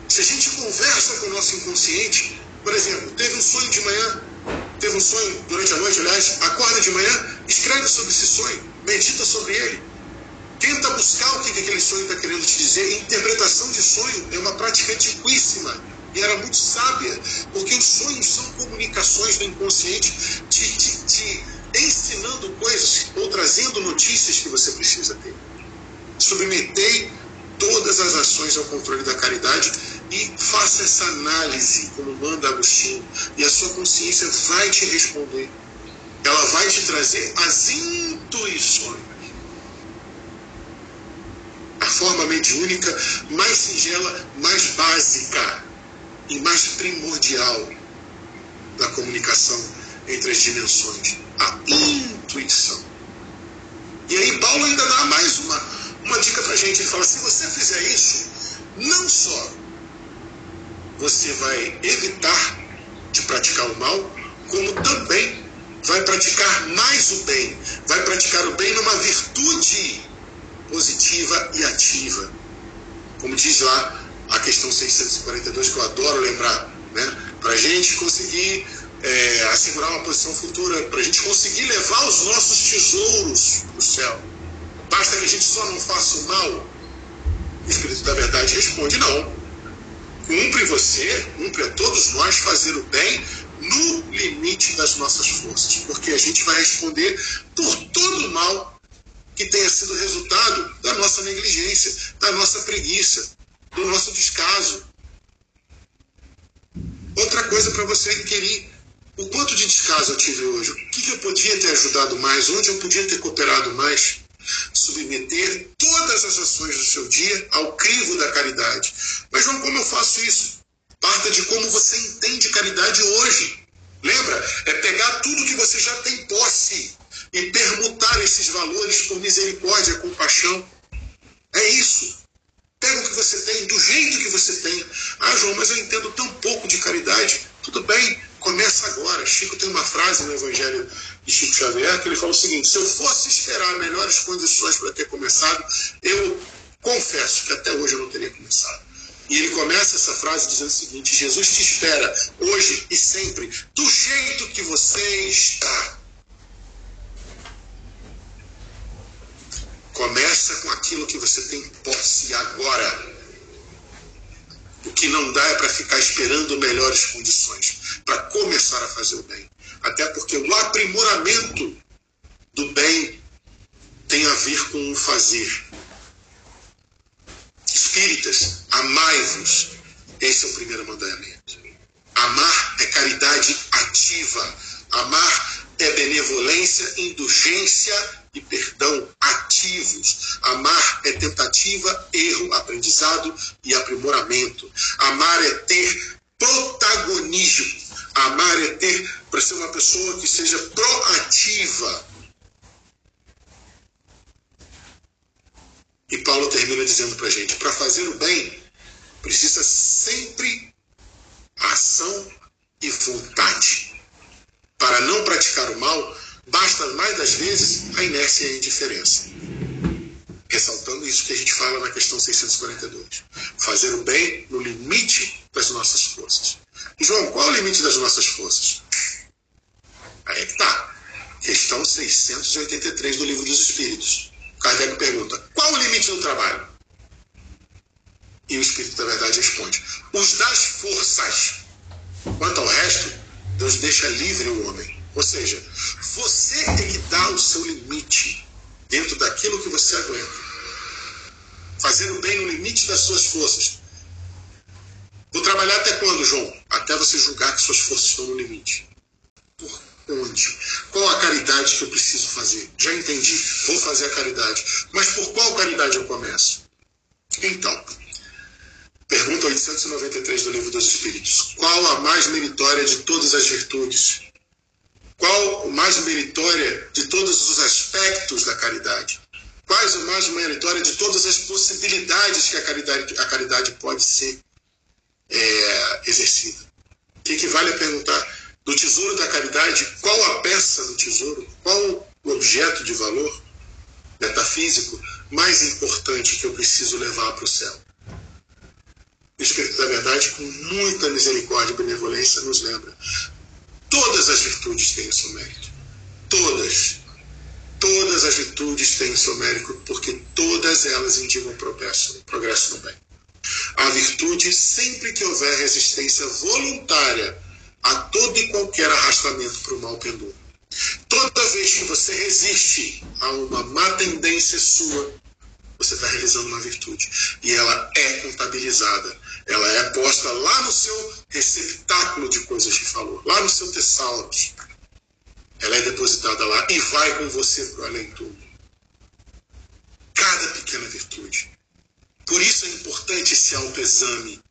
Se a gente conversa com o nosso inconsciente, por exemplo, teve um sonho de manhã, teve um sonho durante a noite, aliás, acorda de manhã, escreve sobre esse sonho, medita sobre ele. Tenta buscar o que aquele sonho está querendo te dizer. Interpretação de sonho é uma prática antiquíssima e era muito sábia, porque os sonhos são comunicações do inconsciente te, te, te ensinando coisas ou trazendo notícias que você precisa ter. Submetei todas as ações ao controle da caridade e faça essa análise, como manda Agostinho, e a sua consciência vai te responder. Ela vai te trazer as intuições. A forma mediúnica mais singela, mais básica mais primordial da comunicação entre as dimensões, a intuição. E aí Paulo ainda dá mais uma, uma dica para a gente. Ele fala, se você fizer isso, não só você vai evitar de praticar o mal, como também vai praticar mais o bem. Vai praticar o bem numa virtude positiva e ativa. Como diz lá a questão 642, que eu adoro lembrar, né? para a gente conseguir é, assegurar uma posição futura, para a gente conseguir levar os nossos tesouros para o céu. Basta que a gente só não faça o mal. O Espírito da Verdade responde: não. Cumpre você, cumpre a todos nós fazer o bem no limite das nossas forças, porque a gente vai responder por todo o mal que tenha sido resultado da nossa negligência, da nossa preguiça, do nosso descaso. Outra coisa para você inquirir: o quanto de descaso eu tive hoje? O que, que eu podia ter ajudado mais? Onde eu podia ter cooperado mais? Submeter todas as ações do seu dia ao crivo da caridade. Mas, João, como eu faço isso? Parta de como você entende caridade hoje. Lembra? É pegar tudo que você já tem posse e permutar esses valores com misericórdia, compaixão. É isso. Pega o que você tem, do jeito que você tem. Ah, João, mas eu entendo tão pouco de caridade. Tudo bem, começa agora. Chico tem uma frase no Evangelho de Chico Xavier que ele fala o seguinte: se eu fosse esperar melhores condições para ter começado, eu confesso que até hoje eu não teria começado. E ele começa essa frase dizendo o seguinte: Jesus te espera hoje e sempre, do jeito que você está. Começa com aquilo que você tem posse agora que não dá é para ficar esperando melhores condições, para começar a fazer o bem. Até porque o aprimoramento do bem tem a ver com o fazer. Espíritas, amai-vos. Esse é o primeiro mandamento. Amar é caridade ativa. Amar é benevolência, indulgência e perdão ativos. Amar é tentativa, erro, aprendizado e aprimoramento. Amar é ter protagonismo. Amar é ter para ser uma pessoa que seja proativa. E Paulo termina dizendo para a gente: para fazer o bem, precisa sempre ação e vontade. Para não praticar o mal, Basta, mais das vezes, a inércia e a indiferença. Ressaltando isso que a gente fala na questão 642. Fazer o bem no limite das nossas forças. João, qual é o limite das nossas forças? Aí é que está. Questão 683 do Livro dos Espíritos. Kardec pergunta: qual o limite do trabalho? E o Espírito da Verdade responde: os das forças. Quanto ao resto, Deus deixa livre o homem. Ou seja, você tem que dar o seu limite dentro daquilo que você aguenta. Fazer o bem no limite das suas forças. Vou trabalhar até quando, João? Até você julgar que suas forças estão no limite. Por onde? Qual a caridade que eu preciso fazer? Já entendi. Vou fazer a caridade. Mas por qual caridade eu começo? Então, pergunta 893 do Livro dos Espíritos. Qual a mais meritória de todas as virtudes? Qual o mais meritória de todos os aspectos da caridade? Quais o mais meritória de todas as possibilidades que a caridade, a caridade pode ser é, exercida? Que equivale a perguntar do tesouro da caridade, qual a peça do tesouro, qual o objeto de valor metafísico mais importante que eu preciso levar para o céu? O Espírito da Verdade, com muita misericórdia e benevolência, nos lembra: Todas as virtudes têm o seu mérito. Todas. Todas as virtudes têm o seu mérito, porque todas elas indicam progresso, progresso no bem. A virtude, sempre que houver resistência voluntária a todo e qualquer arrastamento para o mal pendor. Toda vez que você resiste a uma má tendência sua, você está realizando uma virtude. E ela é contabilizada. Ela é posta lá no seu receptáculo de coisas de valor, lá no seu tesaurus. Ela é depositada lá e vai com você para o além-túmulo. Cada pequena virtude. Por isso é importante esse autoexame.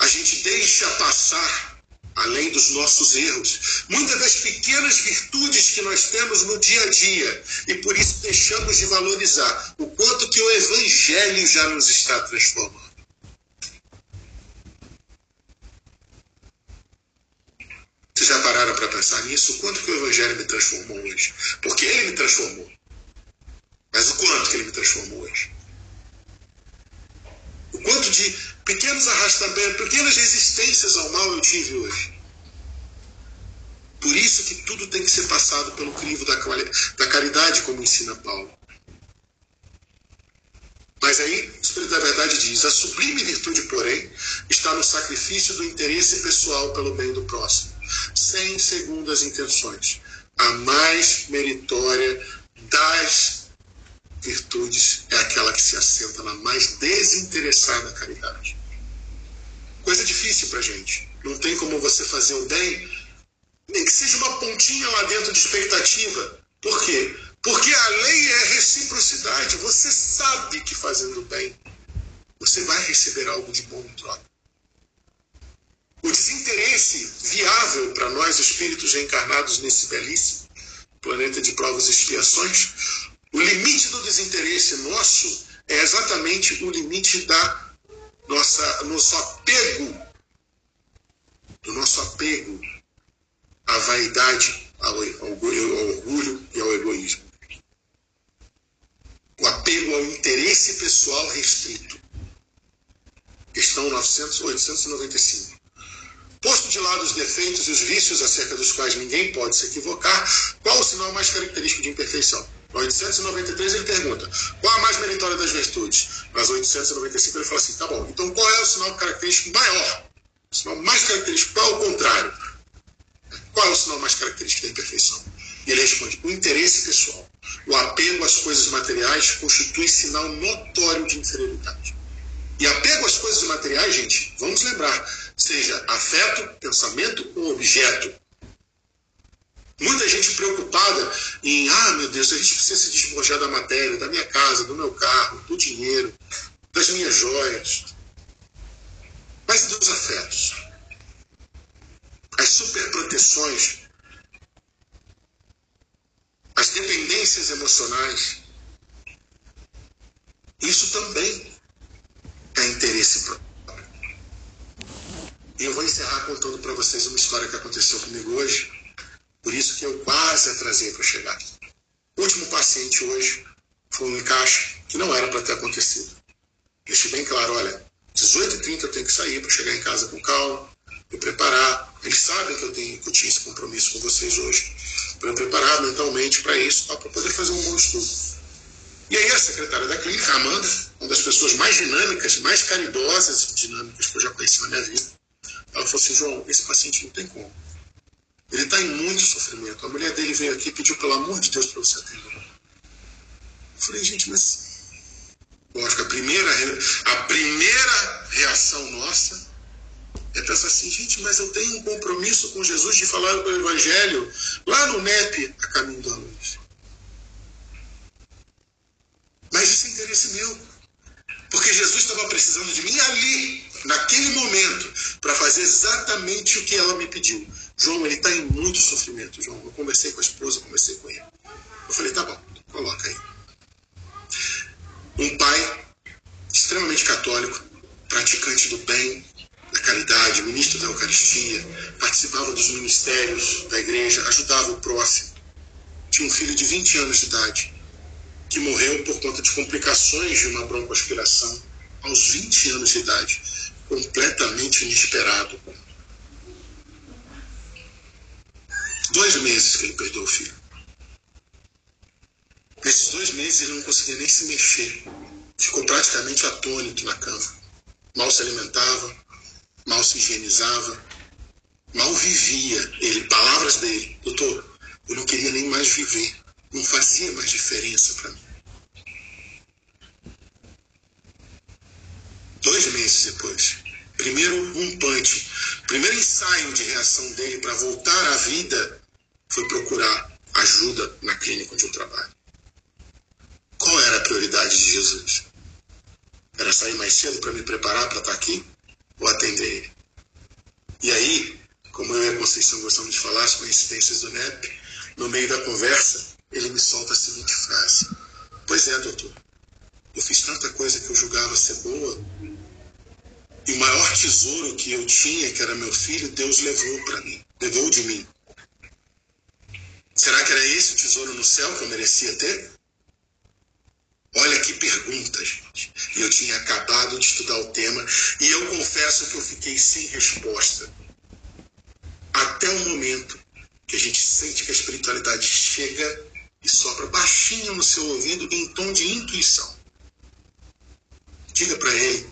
A gente deixa passar além dos nossos erros, muitas das pequenas virtudes que nós temos no dia a dia, e por isso deixamos de valorizar o quanto que o Evangelho já nos está transformando. Vocês já pararam para pensar nisso? O quanto que o Evangelho me transformou hoje? Porque ele me transformou. Mas o quanto que ele me transformou hoje? O quanto de pequenos arrastamentos, pequenas resistências ao mal eu tive hoje. Por isso que tudo tem que ser passado pelo crivo da, da caridade, como ensina Paulo. Mas aí, o Espírito da Verdade diz: a sublime virtude, porém, está no sacrifício do interesse pessoal pelo bem do próximo, sem segundas intenções. A mais meritória das virtudes aquela que se assenta na mais desinteressada caridade. Coisa difícil para gente. Não tem como você fazer o bem, nem que seja uma pontinha lá dentro de expectativa. Por quê? Porque a lei é reciprocidade. Você sabe que fazendo bem, você vai receber algo de bom em troca. O desinteresse viável para nós, espíritos reencarnados nesse belíssimo planeta de provas e expiações, o limite do desinteresse nosso é exatamente o limite da nossa nosso apego, do nosso apego à vaidade, ao, ao, ao orgulho e ao egoísmo. O apego ao interesse pessoal restrito. Questão 900, 895. Posto de lado os defeitos e os vícios acerca dos quais ninguém pode se equivocar, qual o sinal mais característico de imperfeição? Na 893 ele pergunta, qual a mais meritória das virtudes? Nas 895 ele fala assim, tá bom, então qual é o sinal característico maior? O sinal mais característico, qual é o contrário? Qual é o sinal mais característico da imperfeição? E ele responde, o interesse pessoal. O apego às coisas materiais constitui sinal notório de inferioridade. E apego às coisas materiais, gente, vamos lembrar, seja afeto, pensamento ou objeto. Muita gente preocupada em, ah, meu Deus, a gente precisa se despojar da matéria, da minha casa, do meu carro, do dinheiro, das minhas joias. Mas dos afetos? As superproteções, as dependências emocionais. Isso também é interesse próprio. E eu vou encerrar contando para vocês uma história que aconteceu comigo hoje por isso que eu quase atrasei para chegar. O último paciente hoje foi um encaixe que não era para ter acontecido. Deixei bem claro, olha, 18h30 eu tenho que sair para chegar em casa com calma, me preparar. Eles sabem que eu, tenho, que eu tinha esse compromisso com vocês hoje, para me preparar mentalmente para isso, para poder fazer um bom estudo. E aí a secretária da clínica, Amanda, uma das pessoas mais dinâmicas, mais caridosas e dinâmicas que eu já conheci na minha vida, ela falou assim, João, esse paciente não tem como. Ele está em muito sofrimento. A mulher dele veio aqui e pediu, pelo amor de Deus, para você atender. Eu falei, gente, mas. Lógico, a primeira, a primeira reação nossa é pensar assim, gente, mas eu tenho um compromisso com Jesus de falar do Evangelho lá no NEP, a caminho da luz. Mas isso é interesse meu. Porque Jesus estava precisando de mim ali, naquele momento, para fazer exatamente o que ela me pediu. João, ele está em muito sofrimento, João. Eu conversei com a esposa, conversei com ele. Eu falei, tá bom, coloca aí. Um pai extremamente católico, praticante do bem, da caridade, ministro da Eucaristia, participava dos ministérios da igreja, ajudava o próximo. Tinha um filho de 20 anos de idade, que morreu por conta de complicações de uma broncoaspiração aos 20 anos de idade, completamente inesperado. Dois meses que ele perdeu o filho. Nesses dois meses ele não conseguia nem se mexer. Ficou praticamente atônito na cama. Mal se alimentava, mal se higienizava, mal vivia. Ele, palavras dele, doutor, eu não queria nem mais viver. Não fazia mais diferença para mim. Dois meses depois, primeiro um punch, primeiro ensaio de reação dele para voltar à vida foi procurar ajuda na clínica onde eu trabalho. Qual era a prioridade de Jesus? Era sair mais cedo para me preparar para estar tá aqui ou atender ele? E aí, como eu e a Conceição gostamos de falar, as coincidências do NEP, no meio da conversa, ele me solta a seguinte frase: Pois é, doutor, eu fiz tanta coisa que eu julgava ser boa, e o maior tesouro que eu tinha, que era meu filho, Deus levou para mim, levou de mim. Será que era esse o tesouro no céu que eu merecia ter? Olha que pergunta, gente. Eu tinha acabado de estudar o tema e eu confesso que eu fiquei sem resposta. Até o momento que a gente sente que a espiritualidade chega e sopra baixinho no seu ouvido em tom de intuição. Diga para ele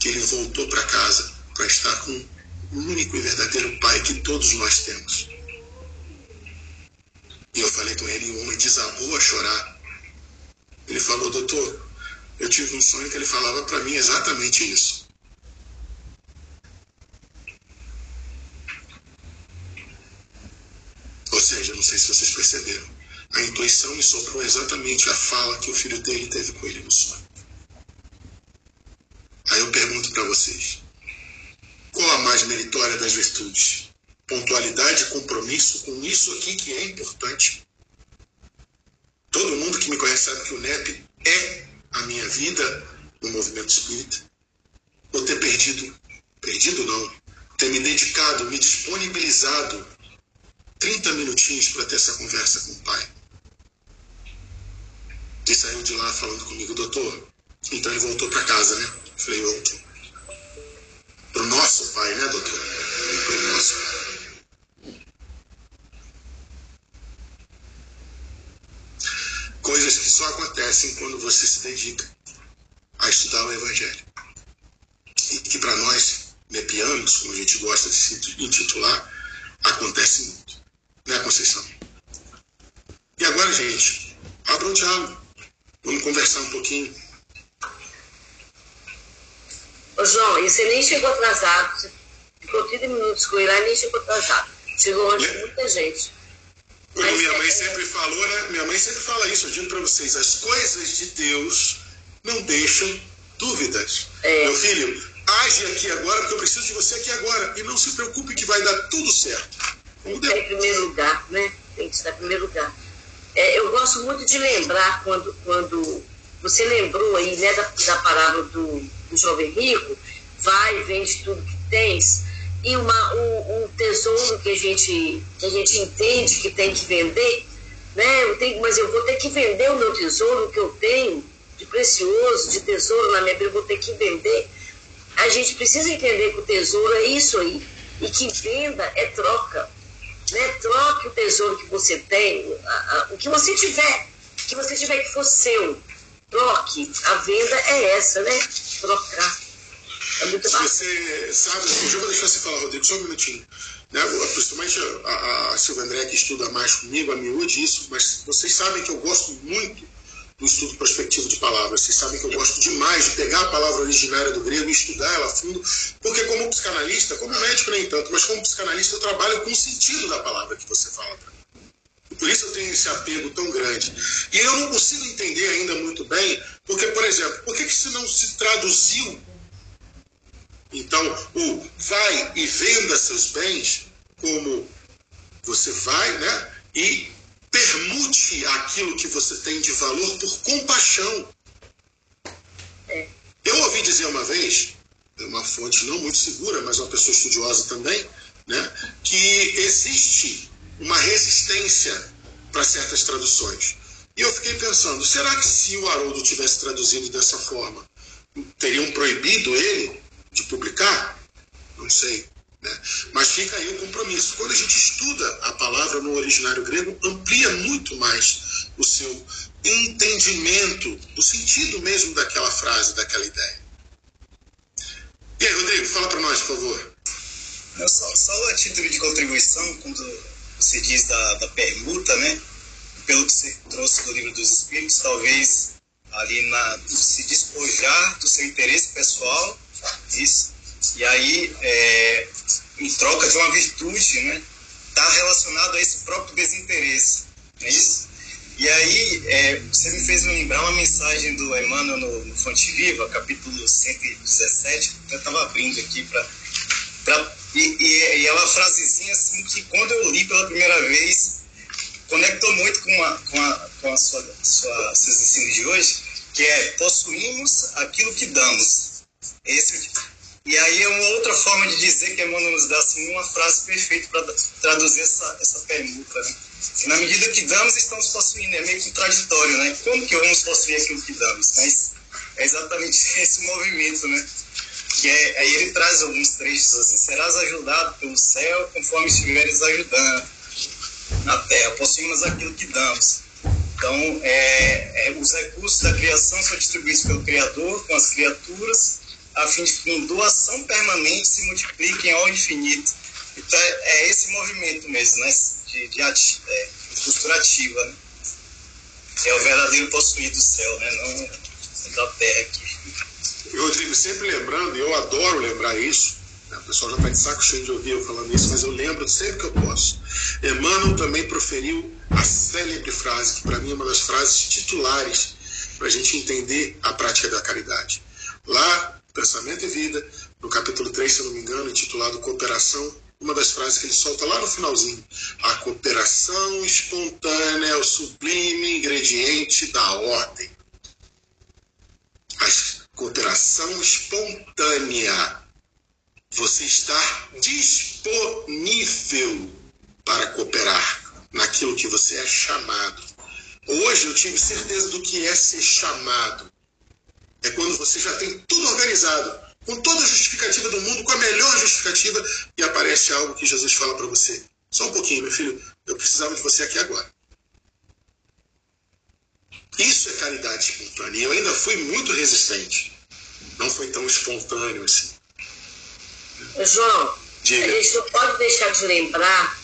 que ele voltou para casa para estar com o único e verdadeiro Pai que todos nós temos. E eu falei com ele e o homem desabou a chorar. Ele falou, doutor, eu tive um sonho que ele falava para mim exatamente isso. Ou seja, não sei se vocês perceberam, a intuição me soprou exatamente a fala que o filho dele teve com ele no sonho. Aí eu pergunto para vocês: qual a mais meritória das virtudes? Pontualidade e compromisso com isso aqui que é importante. Todo mundo que me conhece sabe que o NEP é a minha vida no movimento espírita. Ou ter perdido, perdido não, ter me dedicado, me disponibilizado 30 minutinhos para ter essa conversa com o pai. E saiu de lá falando comigo, doutor, então ele voltou para casa, né? Falei, voltou. Para o nosso pai, né, doutor? Para o nosso pai. coisas que só acontecem quando você se dedica a estudar o Evangelho. E que para nós, nepianos, como a gente gosta de se intitular, acontece muito. Né, Conceição? E agora, gente, abra um diálogo. Vamos conversar um pouquinho. Ô, João, e você nem chegou atrasado. Você ficou 30 minutos com ele lá e nem chegou atrasado. Chegou antes de muita gente. Como minha mãe sempre falou, né? Minha mãe sempre fala isso, eu digo para vocês, as coisas de Deus não deixam dúvidas. É. Meu filho, age aqui agora, porque eu preciso de você aqui agora. E não se preocupe que vai dar tudo certo. Tem que estar em primeiro lugar, né? Tem que estar em primeiro lugar. É, eu gosto muito de lembrar quando, quando você lembrou aí, né, da, da parábola do, do jovem rico, vai, vende tudo que tens, e uma, um, um, tesouro que a, gente, que a gente entende que tem que vender, né? Eu tenho, mas eu vou ter que vender o meu tesouro que eu tenho de precioso, de tesouro na minha vida, eu vou ter que vender. A gente precisa entender que o tesouro é isso aí, e que venda é troca. Né? Troque o tesouro que você tem, a, a, o que você tiver, que você tiver que for seu. Troque. A venda é essa, né? Trocar. É muito bacana. Você sabe, eu já vou deixar você falar, Rodrigo, só um minutinho. Né? Principalmente a, a Silvia André, que estuda mais comigo, a miúde, isso, mas vocês sabem que eu gosto muito do estudo prospectivo de palavras. Vocês sabem que eu gosto demais de pegar a palavra originária do grego e estudar ela a fundo, porque como psicanalista, como médico nem tanto, mas como psicanalista eu trabalho com o sentido da palavra que você fala para mim. Por isso eu tenho esse apego tão grande. E eu não consigo entender ainda muito bem, porque, por exemplo, por que, que se não se traduziu então, o vai e venda seus bens, como você vai, né? E permute aquilo que você tem de valor por compaixão. É. Eu ouvi dizer uma vez, uma fonte não muito segura, mas uma pessoa estudiosa também, né, que existe uma resistência para certas traduções. E eu fiquei pensando, será que se o Haroldo tivesse traduzido dessa forma, teriam proibido ele de publicar? Não sei. Né? Mas fica aí o compromisso. Quando a gente estuda a palavra no originário grego, amplia muito mais o seu entendimento do sentido mesmo daquela frase, daquela ideia. E aí, Rodrigo, fala para nós, por favor. Só, só a título de contribuição, quando você diz da, da permuta, né? Pelo que você trouxe do livro dos Espíritos, talvez ali na, se despojar do seu interesse pessoal, isso, e aí é, em troca de uma virtude, né? Está relacionado a esse próprio desinteresse, não é isso? E aí, é, você me fez lembrar uma mensagem do Emmanuel no, no Fonte Viva, capítulo 117, eu estava abrindo aqui para. E, e, e é uma frasezinha assim que, quando eu li pela primeira vez, conectou muito com a, com a, com a sua, sua, seus ensinos de hoje, que é possuímos aquilo que damos. Esse e aí é uma outra forma de dizer que Emmanuel nos dá assim, uma frase perfeita para traduzir essa, essa pergunta. Né? Na medida que damos, estamos possuindo. É meio contraditório, né? Como que vamos possuir aquilo que damos? Mas é exatamente <laughs> esse movimento, né? Que é, aí ele traz alguns trechos assim: serás ajudado pelo céu conforme estiveres ajudando na terra. Possuímos aquilo que damos. Então, é, é, os recursos da criação são distribuídos pelo Criador com as criaturas a fim de que em doação permanente se multipliquem ao infinito. Então é, é esse movimento mesmo, né? De, de, ati, é, de postura ativa, né? É o verdadeiro possuir do céu, né? Não da terra aqui. E Rodrigo, sempre lembrando, e eu adoro lembrar isso, né? o pessoal já está de saco cheio de ouvir eu falando isso, mas eu lembro sempre que eu posso. Emmanuel também proferiu a célebre frase, que para mim é uma das frases titulares para a gente entender a prática da caridade. Lá Pensamento e Vida, no capítulo 3, se não me engano, intitulado Cooperação, uma das frases que ele solta lá no finalzinho. A cooperação espontânea é o sublime ingrediente da ordem. A cooperação espontânea. Você está disponível para cooperar naquilo que você é chamado. Hoje eu tive certeza do que é ser chamado. É quando você já tem tudo organizado, com toda a justificativa do mundo, com a melhor justificativa, e aparece algo que Jesus fala para você. Só um pouquinho, meu filho, eu precisava de você aqui agora. Isso é caridade espontânea. Eu ainda fui muito resistente. Não foi tão espontâneo assim. João, Diga. a gente não pode deixar de lembrar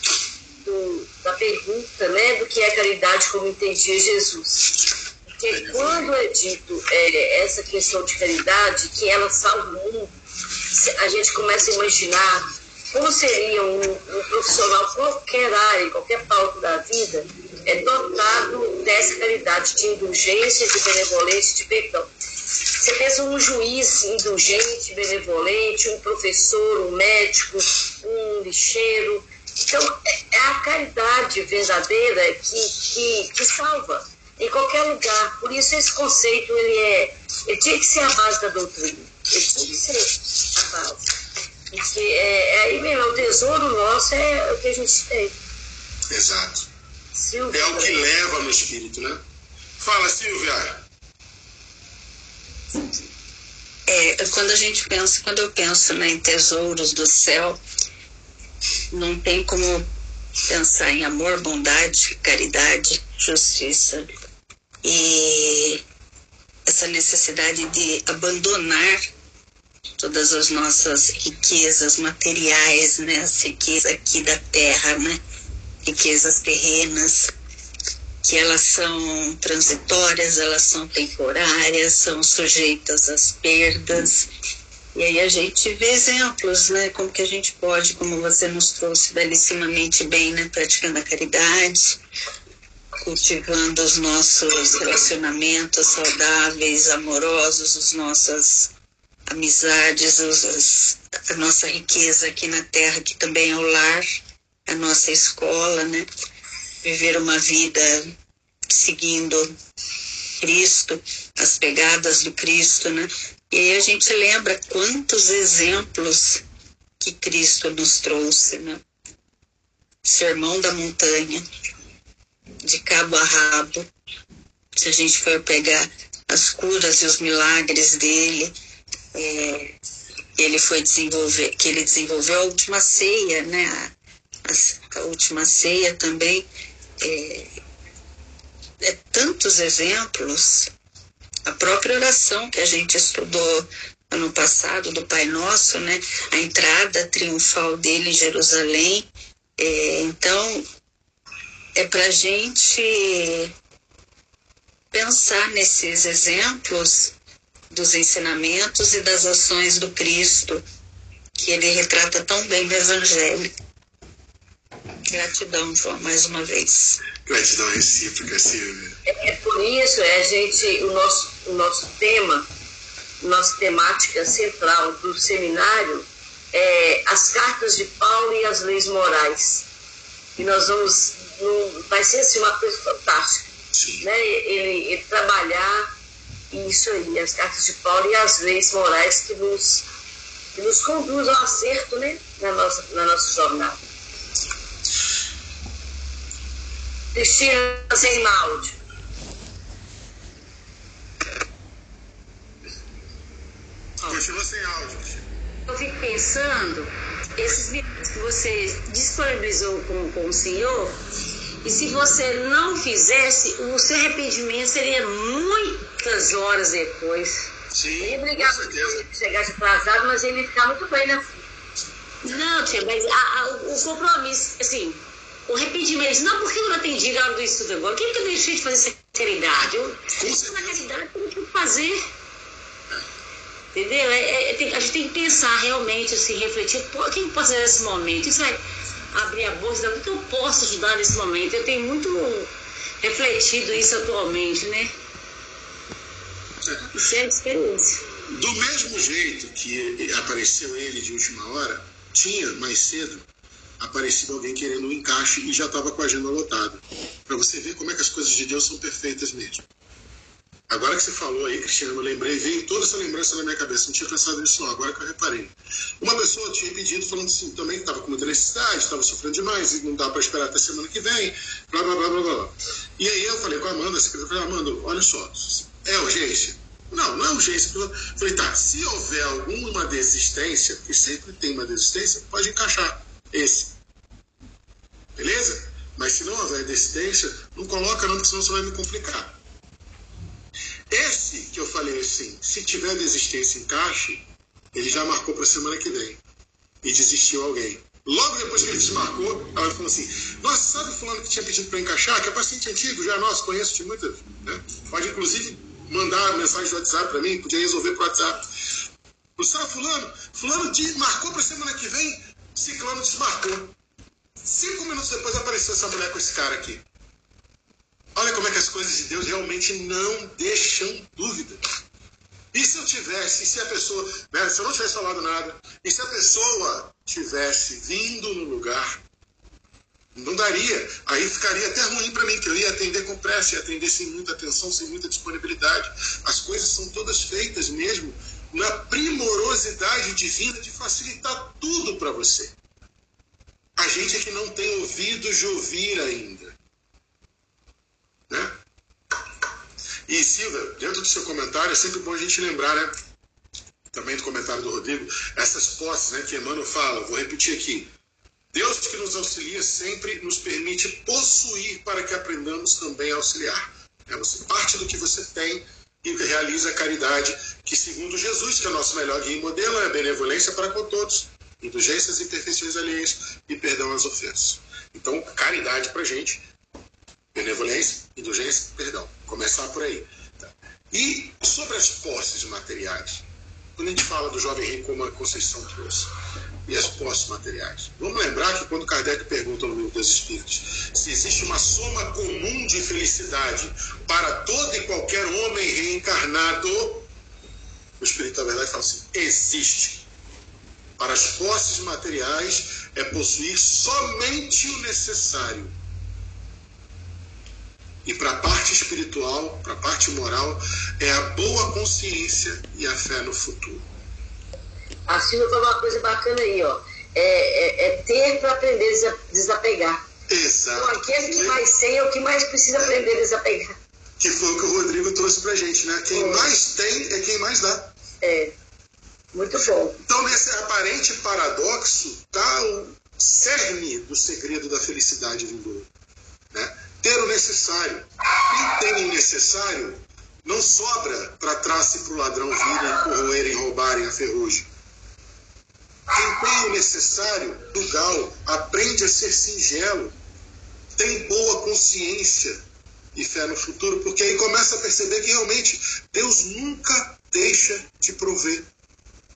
do, da pergunta né, do que é caridade como entendia Jesus. Porque quando é dito é, essa questão de caridade, que ela salva o mundo, a gente começa a imaginar como seria um, um profissional, qualquer área, qualquer palco da vida, é dotado dessa caridade de indulgência, de benevolência, de perdão. Você pensa um juiz indulgente, benevolente, um professor, um médico, um lixeiro. Então, é, é a caridade verdadeira que, que, que salva em qualquer lugar. Por isso esse conceito ele é, ele tinha que ser a base da doutrina. Ele tinha que ser a base. Porque é, é aí mesmo, o tesouro nosso é o que a gente tem. Exato. Silvia, é o que leva no espírito, né? Fala, Silvia. É, quando a gente pensa, quando eu penso né, em tesouros do céu, não tem como pensar em amor, bondade, caridade, justiça e essa necessidade de abandonar todas as nossas riquezas materiais, né? As riquezas aqui da terra, né? Riquezas terrenas, que elas são transitórias, elas são temporárias, são sujeitas às perdas. E aí a gente vê exemplos, né? Como que a gente pode, como você nos trouxe belíssimamente bem, né? Praticando a caridade, cultivando os nossos relacionamentos saudáveis, amorosos, os nossos amizades, os, a nossa riqueza aqui na Terra, que também é o lar, a nossa escola, né? Viver uma vida seguindo Cristo, as pegadas do Cristo, né? E aí a gente lembra quantos exemplos que Cristo nos trouxe, né? Sermão da montanha, de cabo a rabo. Se a gente for pegar as curas e os milagres dele, é, ele foi desenvolver, que ele desenvolveu a última ceia, né? A, a, última ceia também. É, é, tantos exemplos. A própria oração que a gente estudou ano passado do Pai Nosso, né? A entrada triunfal dele em Jerusalém. É, então, é para a gente pensar nesses exemplos dos ensinamentos e das ações do Cristo, que ele retrata tão bem no Evangelho. Gratidão, João, mais uma vez. Gratidão recíproca, Silvia. É, é por isso, é, a gente, o nosso, o nosso tema, nossa temática central do seminário é as cartas de Paulo e as leis morais. E nós vamos, vai ser assim, uma coisa fantástica. Né? Ele, ele trabalhar isso aí, as cartas de Paulo e as leis morais que nos, que nos conduzem ao acerto né, na, nossa, na nossa jornada. Cristina sem áudio. Continua sem áudio, Eu fico pensando, esses livros que você disponibilizou com, com o senhor, e se você não fizesse, o seu arrependimento seria muitas horas depois. Sim, ele brigava com ele chegasse atrasado, mas ele ficar muito bem na Não, tia, mas a, a, o compromisso, assim, o arrependimento, não porque eu não atendi na hora do estudo agora, quem que eu deixei de fazer seriedade? Eu, na realidade, eu tenho que fazer. Entendeu? É, é, é a gente tem que pensar realmente, assim, refletir, pô, quem pode fazer nesse momento? Isso vai abrir a bolsa, o que eu posso ajudar nesse momento? Eu tenho muito refletido isso atualmente, né? Isso é experiência. Do mesmo jeito que apareceu ele de última hora, tinha mais cedo aparecido alguém querendo um encaixe e já estava com a agenda lotada. Para você ver como é que as coisas de Deus são perfeitas mesmo. Agora que você falou aí, Cristiano, eu lembrei, veio toda essa lembrança na minha cabeça. Não tinha pensado nisso não, agora que eu reparei. Uma pessoa tinha pedido, falando assim, também que estava com muita necessidade, estava sofrendo demais, e não dá para esperar até semana que vem, blá, blá, blá, blá, blá. E aí eu falei com a Amanda, a secretária, falei, Amanda, olha só, é urgência? Não, não é urgência. Eu falei, tá, se houver alguma desistência, e sempre tem uma desistência, pode encaixar esse. Beleza? Mas se não houver desistência, não coloca não, porque senão você vai me complicar. Esse que eu falei assim, se tiver desistência encaixe, ele já marcou para a semana que vem. E desistiu alguém. Logo depois que ele desmarcou, ela falou assim: Nossa, sabe o fulano que tinha pedido para encaixar? Que é paciente antigo, já nosso, conheço de muitas. Né? Pode inclusive mandar mensagem do WhatsApp para mim, podia resolver por WhatsApp. O sabe fulano? Fulano marcou para semana que vem, ciclano desmarcou. Cinco minutos depois apareceu essa mulher com esse cara aqui. Olha como é que as coisas de Deus realmente não deixam dúvida. E se eu tivesse, se a pessoa, né, se eu não tivesse falado nada, e se a pessoa tivesse vindo no lugar, não daria. Aí ficaria até ruim para mim, que eu ia atender com pressa, ia atender sem muita atenção, sem muita disponibilidade. As coisas são todas feitas mesmo na primorosidade divina de facilitar tudo para você. A gente é que não tem ouvido de ouvir ainda. Né? E Silvia, dentro do seu comentário, é sempre bom a gente lembrar, né? Também do comentário do Rodrigo, essas posses né, que Emmanuel fala, vou repetir aqui. Deus que nos auxilia sempre nos permite possuir para que aprendamos também a auxiliar. É, você parte do que você tem e realiza a caridade, que segundo Jesus, que é o nosso melhor guia e modelo, é a benevolência para com todos, indulgências e imperfeições alheias e perdão às ofensas. Então, caridade para gente, benevolência, indulgência, perdão. Começar por aí. Tá? E sobre as posses materiais, quando a gente fala do jovem rei como a Conceição trouxe, e as posses materiais. Vamos lembrar que quando Kardec pergunta no livro dos Espíritos se existe uma soma comum de felicidade para todo e qualquer homem reencarnado, o Espírito da Verdade fala assim: existe. Para as posses materiais é possuir somente o necessário. E para a parte espiritual, para a parte moral, é a boa consciência e a fé no futuro. A Silvia falou uma coisa bacana aí, ó. É, é, é ter para aprender a desapegar. Exato. Então, aquele que mais tem é o que mais precisa aprender a desapegar. Que foi o que o Rodrigo trouxe pra gente, né? Quem é. mais tem é quem mais dá. É. Muito bom. Então, nesse aparente paradoxo, está o cerne do segredo da felicidade vindoura. Né? Ter o necessário. Quem tem o necessário, não sobra para e para o ladrão virem, corroerem, roubarem a ferrugem. Quem tem o necessário, do gal, aprende a ser singelo, tem boa consciência e fé no futuro, porque aí começa a perceber que realmente Deus nunca deixa de prover.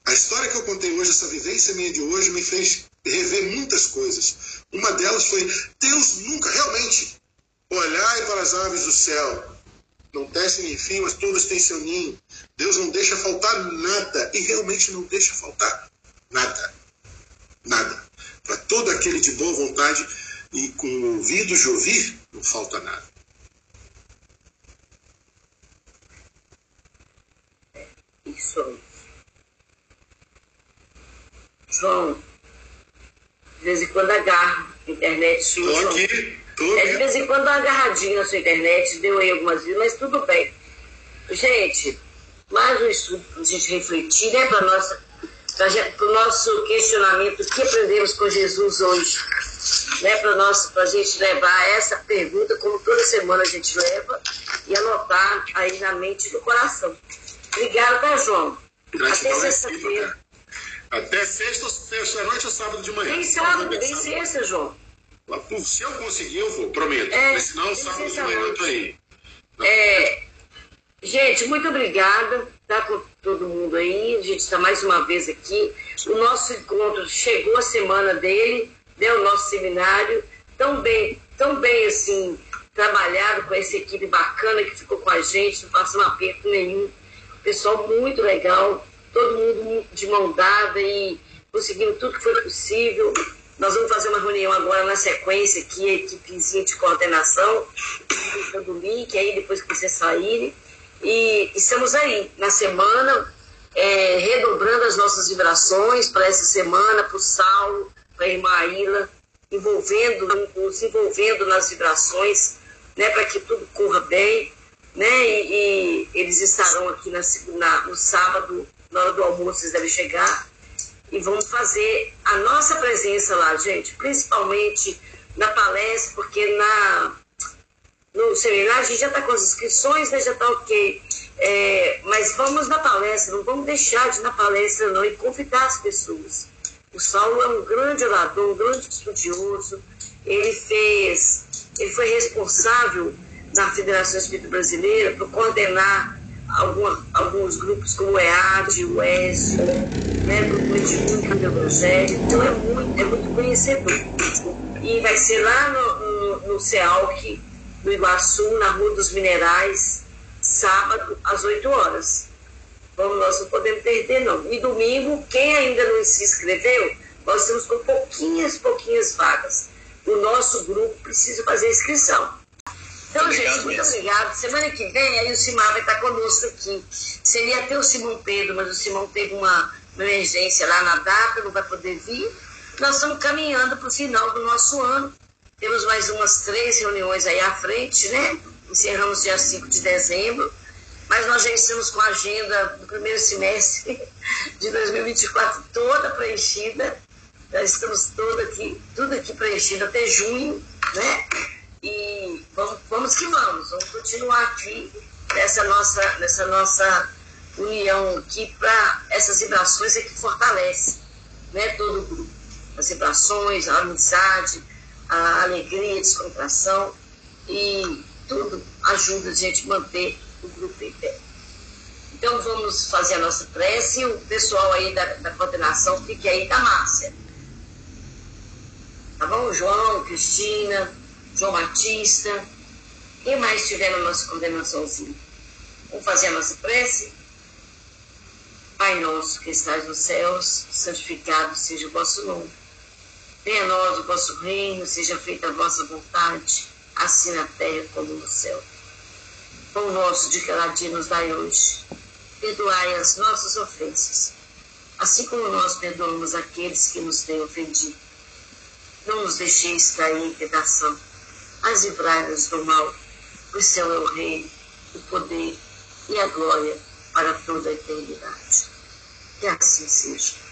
A história que eu contei hoje, essa vivência minha de hoje, me fez rever muitas coisas. Uma delas foi: Deus nunca, realmente, olhai para as aves do céu, não tecem enfim, mas todas têm seu ninho. Deus não deixa faltar nada, e realmente não deixa faltar Nada. Nada. Para todo aquele de boa vontade e com ouvidos de ouvir, não falta nada. Isso. João, de vez em quando agarro a internet sua. Estou aqui. Tô é, de vez em quando uma agarradinha na sua internet, deu aí algumas vezes, mas tudo bem. Gente, mais um estudo para a gente refletir, né, para nossa para o nosso questionamento, o que aprendemos com Jesus hoje? Né, para a gente levar essa pergunta, como toda semana a gente leva, e anotar aí na mente e no coração. Obrigada, tá, João? Gratidão Até sexta-feira. Até sexta, sexta noite ou sábado de manhã. Tem sábado, tem sexta, João. Se eu conseguir, eu vou, prometo. É, senão, sábado de manhã eu tô aí. É, gente, muito obrigada tá com todo mundo aí. A gente está mais uma vez aqui. O nosso encontro chegou a semana dele, né, o nosso seminário, tão bem, tão bem assim, trabalhado com essa equipe bacana que ficou com a gente, não passou aperto nenhum. Pessoal muito legal, todo mundo de mão dada e conseguindo tudo que foi possível. Nós vamos fazer uma reunião agora na sequência aqui, a equipezinha de coordenação, do link aí depois que vocês saírem. E estamos aí na semana, é, redobrando as nossas vibrações para essa semana, para o Saulo, para a irmã Aila, envolvendo, nos envolvendo nas vibrações, né, para que tudo corra bem. Né, e, e eles estarão aqui na, na, no sábado, na hora do almoço, eles devem chegar. E vamos fazer a nossa presença lá, gente, principalmente na palestra, porque na no seminário, a gente já está com as inscrições, né, já está ok. É, mas vamos na palestra, não vamos deixar de ir na palestra não e convidar as pessoas. O Saulo é um grande orador, um grande estudioso. Ele fez, ele foi responsável na Federação Espírita Brasileira por coordenar alguma, alguns grupos como o EAD, o ESO, né, o Grupo Mediúnico do Evangelho. Então é muito, é muito conhecedor. E vai ser lá no, no, no CEALC, no Iguaçu, na Rua dos Minerais, sábado, às 8 horas. Vamos, nós não podemos perder, não. E domingo, quem ainda não se inscreveu, nós estamos com pouquinhas, pouquinhas vagas. O nosso grupo precisa fazer inscrição. Então, obrigado gente, muito obrigado. Semana que vem, aí o Simar vai estar conosco aqui. Seria até o Simão Pedro, mas o Simão teve uma emergência lá na não vai poder vir. Nós estamos caminhando para o final do nosso ano. Temos mais umas três reuniões aí à frente, né? Encerramos dia 5 de dezembro, mas nós já estamos com a agenda do primeiro semestre <laughs> de 2024 toda preenchida. Já estamos toda aqui, tudo aqui preenchido até junho, né? E vamos, vamos que vamos, vamos continuar aqui nessa nossa, nessa nossa união aqui para essas vibrações é que fortalece né, todo o grupo. As vibrações, a amizade, a alegria, a descontração e tudo ajuda a gente manter o grupo em pé. Então vamos fazer a nossa prece e o pessoal aí da, da coordenação fique aí da Márcia. Tá bom? João, Cristina, João Batista. Quem mais tiver na nossa coordenaçãozinha? Vamos fazer a nossa prece? Pai nosso que estás nos céus, santificado seja o vosso nome Venha a nós o vosso reino, seja feita a vossa vontade, assim na terra como no céu. Pão nosso de cada dia nos dai hoje. Perdoai as nossas ofensas, assim como nós perdoamos aqueles que nos têm ofendido. Não nos deixeis cair em tentação, mas livrai-nos do mal. O céu é o reino, o poder e a glória para toda a eternidade. Que assim seja.